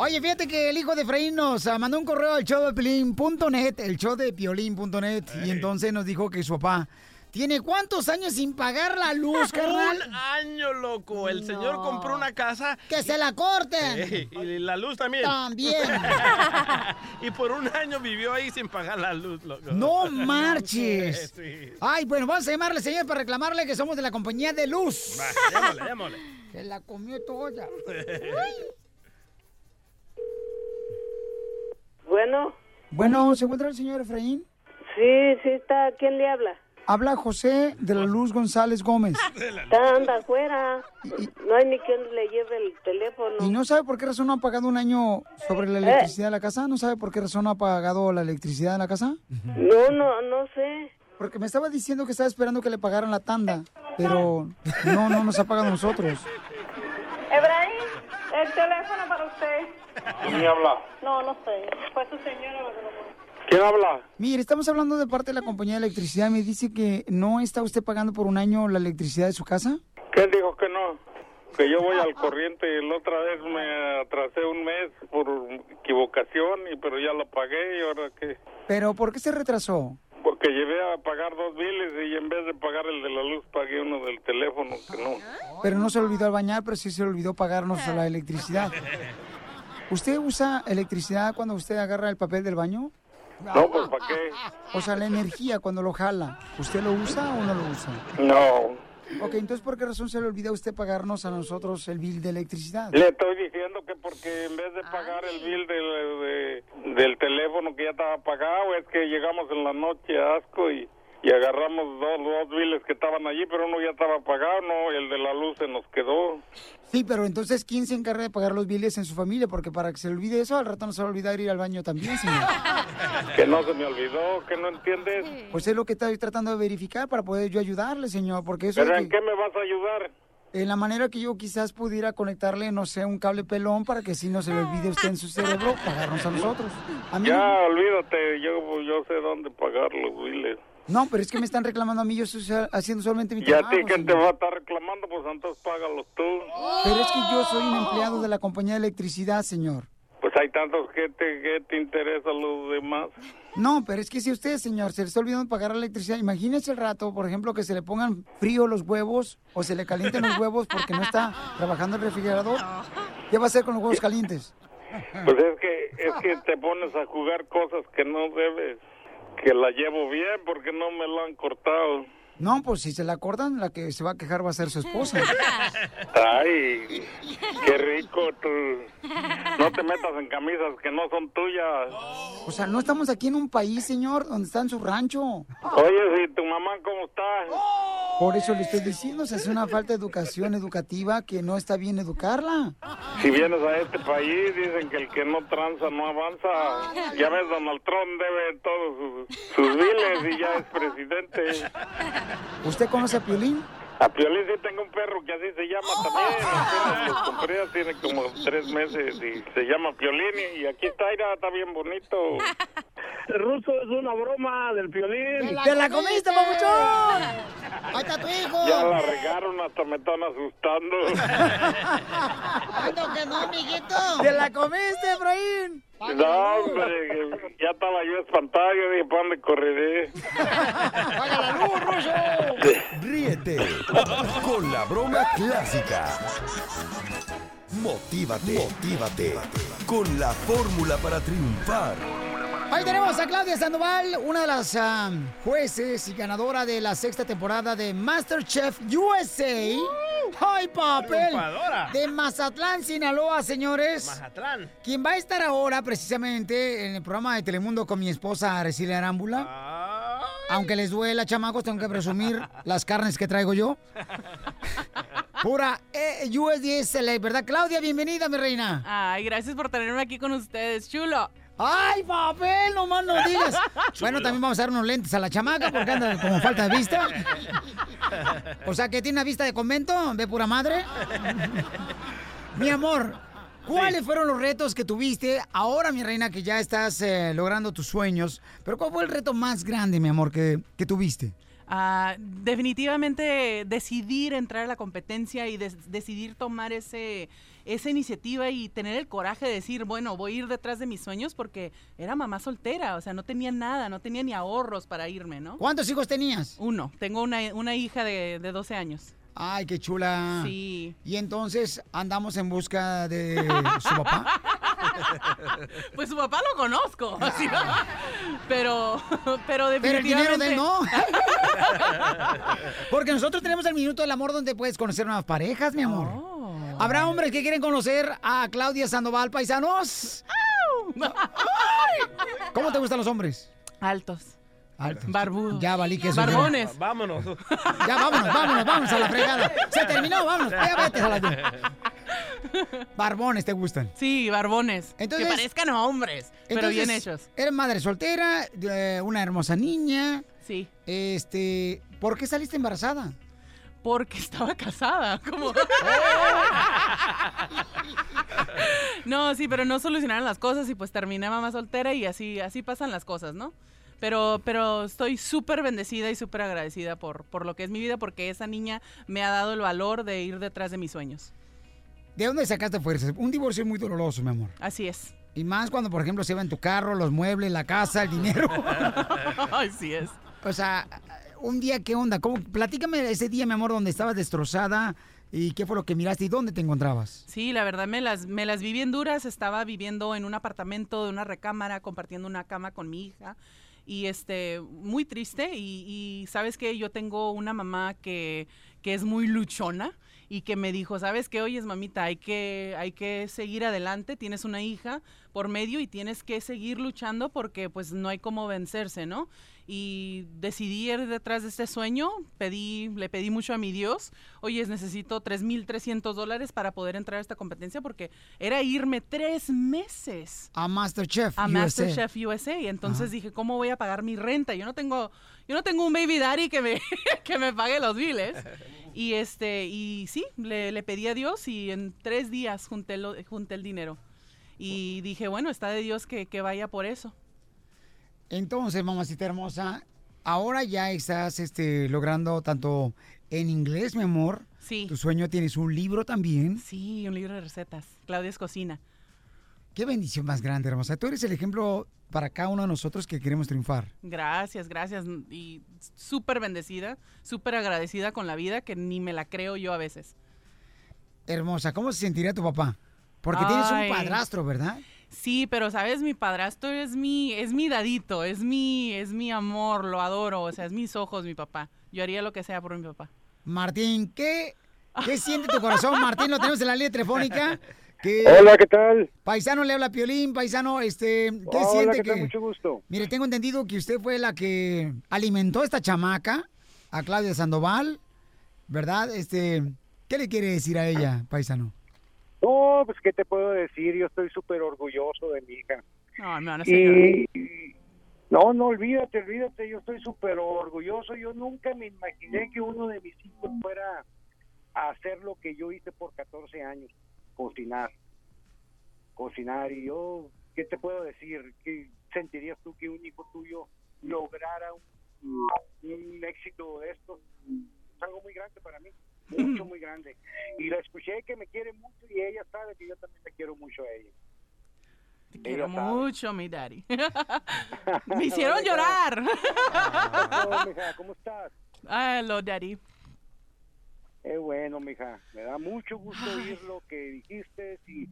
Oye, fíjate que el hijo de Efraín nos ah, mandó un correo al show de piolín.net, el show de piolín.net, y entonces nos dijo que su papá tiene cuántos años sin pagar la luz, carnal. Un año, loco. El señor compró una casa. ¡Que se la corten! Y la luz también. También. y por un año vivió ahí sin pagar la luz, loco. ¡No marches! Sí. Ay, bueno, vamos a llamarle, señor, para reclamarle que somos de la compañía de luz. Va, llámale, llámale. Se la comió toda. Bueno, Bueno, ¿se encuentra el señor Efraín? sí, sí está. ¿Quién le habla? Habla José de la Luz González Gómez. Está anda afuera. No hay ni quien le lleve el teléfono. ¿Y no sabe por qué razón no ha pagado un año sobre la electricidad de la casa? ¿No sabe por qué razón no ha pagado la electricidad de la casa? No, no, no sé. Porque me estaba diciendo que estaba esperando que le pagaran la tanda, pero no, no nos ha pagado a nosotros. Efraín, el teléfono para usted. ¿Quién habla? No, no sé. Fue su señora la que lo. ¿Quién habla? Mire, estamos hablando de parte de la compañía de electricidad. Me dice que no está usted pagando por un año la electricidad de su casa. ¿Quién dijo que no? Que yo voy al corriente y la otra vez me atrasé un mes por equivocación, y pero ya lo pagué y ahora qué. Pero ¿por qué se retrasó? Porque llevé a pagar dos biles y en vez de pagar el de la luz pagué uno del teléfono, que no. Pero no se le olvidó al bañar, pero sí se le olvidó pagarnos la electricidad. ¿Usted usa electricidad cuando usted agarra el papel del baño? No, pues ¿para qué? O sea, la energía cuando lo jala, ¿usted lo usa o no lo usa? No. Ok, entonces ¿por qué razón se le olvida a usted pagarnos a nosotros el bill de electricidad? Le estoy diciendo que porque en vez de pagar el bill del, de- del teléfono que ya estaba pagado, es que llegamos en la noche a Asco y, y agarramos dos, dos billes que estaban allí, pero uno ya estaba pagado, no, el de la luz se nos quedó. Sí, pero entonces ¿quién se encarga de pagar los billes en su familia? Porque para que se le olvide eso, al rato no se va a olvidar ir al baño también, señor. Que no se me olvidó, que no entiendes. Pues es lo que estoy tratando de verificar para poder yo ayudarle, señor, porque eso ¿Pero es en que- qué me vas a ayudar? en la manera que yo quizás pudiera conectarle, no sé, un cable pelón para que si no se le olvide a usted en su cerebro, pagarnos a nosotros. A mí Ya, no. olvídate, yo, yo sé dónde pagar los biles. No, pero es que me están reclamando a mí, yo estoy haciendo solamente mi Y a trabajo. ti, ¿quién te va a estar reclamando? Pues entonces págalos tú. Pero es que yo soy un empleado de la compañía de electricidad, señor. Pues hay tantos que te, que te interesa los demás. No, pero es que si usted, señor, se le está olvidando pagar la electricidad, imagínese el rato, por ejemplo, que se le pongan frío los huevos o se le calienten los huevos porque no está trabajando el refrigerador. ¿Qué va a hacer con los huevos calientes? Pues es que, es que te pones a jugar cosas que no debes. Que la llevo bien porque no me la han cortado. No, pues si se la cortan, la que se va a quejar va a ser su esposa. Ay, qué rico tú. No te metas en camisas que no son tuyas. O sea, no estamos aquí en un país, señor, donde está en su rancho. Oye, si tu mamá cómo está? Por eso le estoy diciendo, se hace una falta de educación educativa que no está bien educarla. Si vienes a este país, dicen que el que no tranza no avanza. Ya ves, Donald Trump debe todos sus, sus biles y ya es presidente. ¿Usted conoce a Piolín? A Piolín sí tengo un perro que así se llama también. Lo compré, tiene como tres meses y se llama Piolín y aquí está, mira, está bien bonito. El ruso es una broma del Piolín. ¡Te la comiste, papuchón! ¡Ahí está tu hijo! Ya la regaron, hasta me están asustando. ¡Ay, no, que no, mijito! ¡Te la comiste, Efraín! No, hombre, ya estaba yo espantado, yo dije, ¿para dónde correré? ¡Paga la luz, Ruso! Ríete con la broma clásica. Motívate, motívate con la fórmula para triunfar. Ahí tenemos a Claudia Sandoval, una de las ah, jueces y ganadora de la sexta temporada de MasterChef USA. ¡Ay, papel! De Mazatlán, Sinaloa, señores. Mazatlán. Quien va a estar ahora precisamente en el programa de Telemundo con mi esposa Araceli Arámbula. Aunque les duela, chamacos, tengo que presumir las carnes que traigo yo. Pura eh, USDA Select, ¿verdad? Claudia, bienvenida, mi reina. Ay, gracias por tenerme aquí con ustedes, chulo. ¡Ay, papel! No más no digas. Bueno, también vamos a dar unos lentes a la chamaca porque anda como falta de vista. O sea, que tiene una vista de convento, ve pura madre. Mi amor, ¿cuáles fueron los retos que tuviste ahora, mi reina, que ya estás eh, logrando tus sueños? Pero ¿cuál fue el reto más grande, mi amor, que, que tuviste? Ah, definitivamente decidir entrar a la competencia y decidir tomar ese, esa iniciativa y tener el coraje de decir, bueno, voy a ir detrás de mis sueños porque era mamá soltera, o sea, no tenía nada, no tenía ni ahorros para irme, ¿no? ¿Cuántos hijos tenías? Uno, tengo una, una hija de, de 12 años. Ay, qué chula. Sí. Y entonces andamos en busca de su papá. Pues su papá lo conozco, ¿no? pero, pero Pero el dinero definitivamente... de él no. Porque nosotros tenemos el minuto del amor donde puedes conocer nuevas parejas, mi amor. Habrá hombres que quieren conocer a Claudia Sandoval, paisanos. ¿Cómo te gustan los hombres? Altos. Altos. Barbudos. Ya valí que eso. Barbones. Vámonos. Ya vámonos, vámonos, vámonos a la fregada. Se terminó, vámonos. Ya vete a la... Barbones te gustan. Sí, barbones. Entonces- que parezcan hombres, pero bien hechos. Eres madre soltera, de una hermosa niña. Sí. Este, ¿por qué saliste embarazada? Porque estaba casada, como... no, sí, pero no solucionaron las cosas y pues terminé mamá soltera y así, así pasan las cosas, ¿no? Pero, pero estoy súper bendecida y súper agradecida por, por lo que es mi vida, porque esa niña me ha dado el valor de ir detrás de mis sueños. ¿De dónde sacaste fuerzas? Un divorcio es muy doloroso, mi amor. Así es. Y más cuando, por ejemplo, se va en tu carro, los muebles, la casa, el dinero. Así es. O sea, un día, ¿qué onda? ¿Cómo? Platícame ese día, mi amor, donde estabas destrozada, ¿Y qué fue lo que miraste y dónde te encontrabas? Sí, la verdad me las, me las vi bien duras. Estaba viviendo en un apartamento de una recámara, compartiendo una cama con mi hija. Y este, muy triste. Y, y sabes que yo tengo una mamá que, que es muy luchona y que me dijo, sabes qué, oyes mamita, hay que, hay que seguir adelante. Tienes una hija por medio y tienes que seguir luchando porque pues no hay cómo vencerse, ¿no? Y decidí ir detrás de este sueño. Pedí, le pedí mucho a mi Dios. Oye, necesito 3.300 dólares para poder entrar a esta competencia porque era irme tres meses A Masterchef a USA. Masterchef USA. Y entonces dije, ¿cómo voy a pagar mi renta? Yo no tengo, yo no tengo un baby daddy que me, que me pague los biles. Y este, y sí, le, le pedí a Dios y en tres días junté, lo- junté el dinero. Y dije, bueno, está de Dios que, que vaya por eso. Entonces, mamacita hermosa, ahora ya estás este, logrando tanto en inglés, mi amor. Sí. Tu sueño tienes un libro también. Sí, un libro de recetas. Claudia es cocina. Qué bendición más grande, hermosa. Tú eres el ejemplo para cada uno de nosotros que queremos triunfar. Gracias, gracias. Y súper bendecida, súper agradecida con la vida que ni me la creo yo a veces. Hermosa, ¿cómo se sentiría tu papá? Porque tienes un padrastro, ¿verdad? Sí, pero sabes, mi padrastro es mi, es mi dadito, es mi, es mi amor, lo adoro, o sea, es mis ojos, mi papá. Yo haría lo que sea por mi papá. Martín, ¿qué, qué siente tu corazón? Martín, lo tenemos en la línea telefónica. Que Hola, ¿qué tal? Paisano le habla a Piolín, paisano, este, ¿qué Hola, siente ¿qué que? tal? Mucho gusto. Mire, tengo entendido que usted fue la que alimentó a esta chamaca, a Claudia Sandoval, ¿verdad? Este, ¿qué le quiere decir a ella, paisano? No, pues, ¿qué te puedo decir? Yo estoy súper orgulloso de mi hija. No, no, no, Y, no, no, olvídate, olvídate, yo estoy súper orgulloso. Yo nunca me imaginé que uno de mis hijos fuera a hacer lo que yo hice por 14 años, cocinar. Cocinar, y yo, ¿qué te puedo decir? ¿Qué sentirías tú que un hijo tuyo lograra un, un éxito de esto? Es algo muy grande para mí, mucho, muy grande. Y la escuché que me quiere mucho y ella sabe que yo también te quiero mucho a ella. Te quiero Ella mucho, mi daddy. Me hicieron llorar. Hola, mija, ¿Cómo estás? Hello, daddy. Eh, bueno, mija, me da mucho gusto oír lo que dijiste y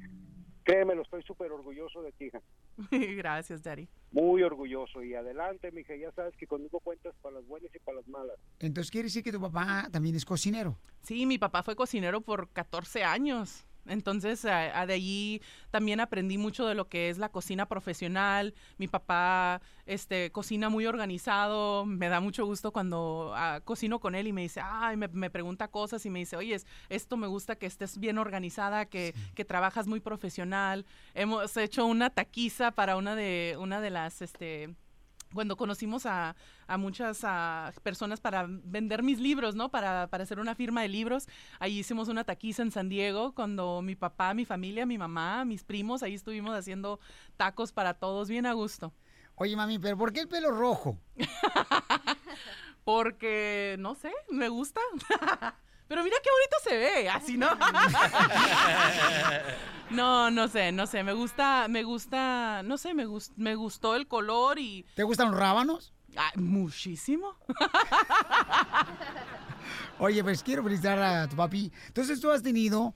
créeme, lo estoy súper orgulloso de ti, hija. Gracias, daddy. Muy orgulloso. Y adelante, mija, ya sabes que conmigo cuentas para las buenas y para las malas. Entonces quiere decir que tu papá también es cocinero. Sí, mi papá fue cocinero por 14 años. Entonces, a- a de allí también aprendí mucho de lo que es la cocina profesional. Mi papá este, cocina muy organizado. Me da mucho gusto cuando ah, cocino con él y me dice, ay, me, me pregunta cosas y me dice, oye, esto me gusta que estés bien organizada, que, que trabajas muy profesional. Hemos hecho una taquiza para una de, una de las, este, cuando conocimos a, a muchas ah, personas para vender mis libros, ¿no? Para, para hacer una firma de libros. Ahí hicimos una taquiza en San Diego cuando mi papá, mi familia, mi mamá, mis primos, ahí estuvimos haciendo tacos para todos, bien a gusto. Oye, mami, pero ¿por qué el pelo rojo? Porque, no sé, me gusta. Pero mira qué bonito se ve, así, ¿no? No, no sé, no sé, me gusta, me gusta, no sé, me, gus- me gustó el color y... ¿Te gustan los rábanos? Ah, muchísimo. Oye, pues quiero felicitar a tu papi. Entonces tú has tenido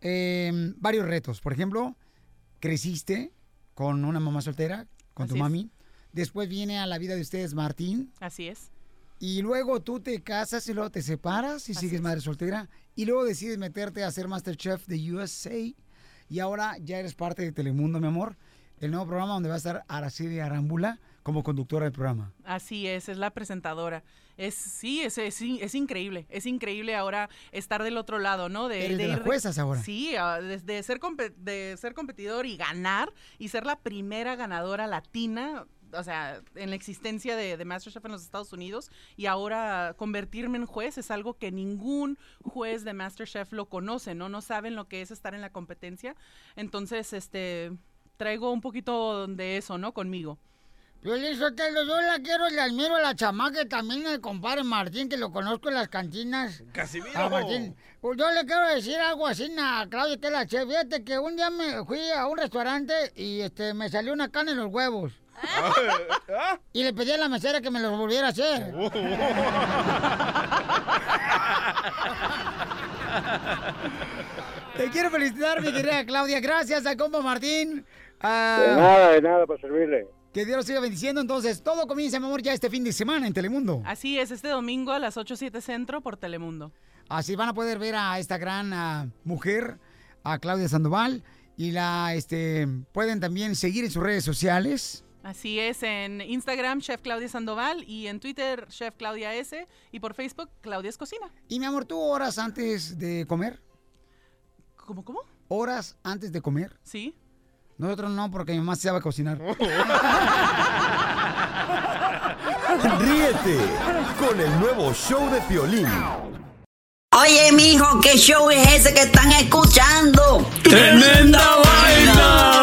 eh, varios retos. Por ejemplo, creciste con una mamá soltera, con tu es. mami. Después viene a la vida de ustedes Martín. Así es. Y luego tú te casas y luego te separas y sigues madre soltera. Y luego decides meterte a hacer Masterchef de USA. Y ahora ya eres parte de Telemundo, mi amor. El nuevo programa donde va a estar Araceli Arámbula como conductora del programa. Así es, es la presentadora. Es, sí, es, es, in- es increíble. Es increíble ahora estar del otro lado, ¿no? De, Eres de las ir juezas ahora. Sí, ah, de, de ser de ser competidor y ganar y ser la primera ganadora latina. O sea, en la existencia de, de MasterChef en los Estados Unidos y ahora convertirme en juez es algo que ningún juez de MasterChef lo conoce, ¿no? No saben lo que es estar en la competencia. Entonces, este, traigo un poquito de eso, ¿no? Conmigo. Piolín Sotelo, yo la quiero, le admiro a la chamaca y también al compadre Martín, que lo conozco en las cantinas. Casimiro. A Martín. Pues yo le quiero decir algo así a Claudia, que la chef. Fíjate que un día me fui a un restaurante y este me salió una carne en los huevos. Y le pedí a la mesera que me los volviera a hacer. Te quiero felicitar, mi querida Claudia. Gracias a Combo Martín. Ah, De nada, de nada, para servirle. Que Dios los siga bendiciendo. Entonces, todo comienza, mi amor, ya este fin de semana en Telemundo. Así es, este domingo a las 8, 7 centro por Telemundo. Así van a poder ver a esta gran ah, mujer, a Claudia Sandoval. Y la este, pueden también seguir en sus redes sociales. Así es, en Instagram, Chef Claudia Sandoval, y en Twitter, Chef Claudia S, y por Facebook, Claudia's Cocina. Y mi amor, ¿tú horas antes de comer? ¿Cómo, cómo? ¿Horas antes de comer? Sí. Nosotros no, porque mi mamá se sabe cocinar. Ríete con el nuevo show de Piolín. Oye, mijo, ¿qué show es ese que están escuchando? ¡Tremenda vaina!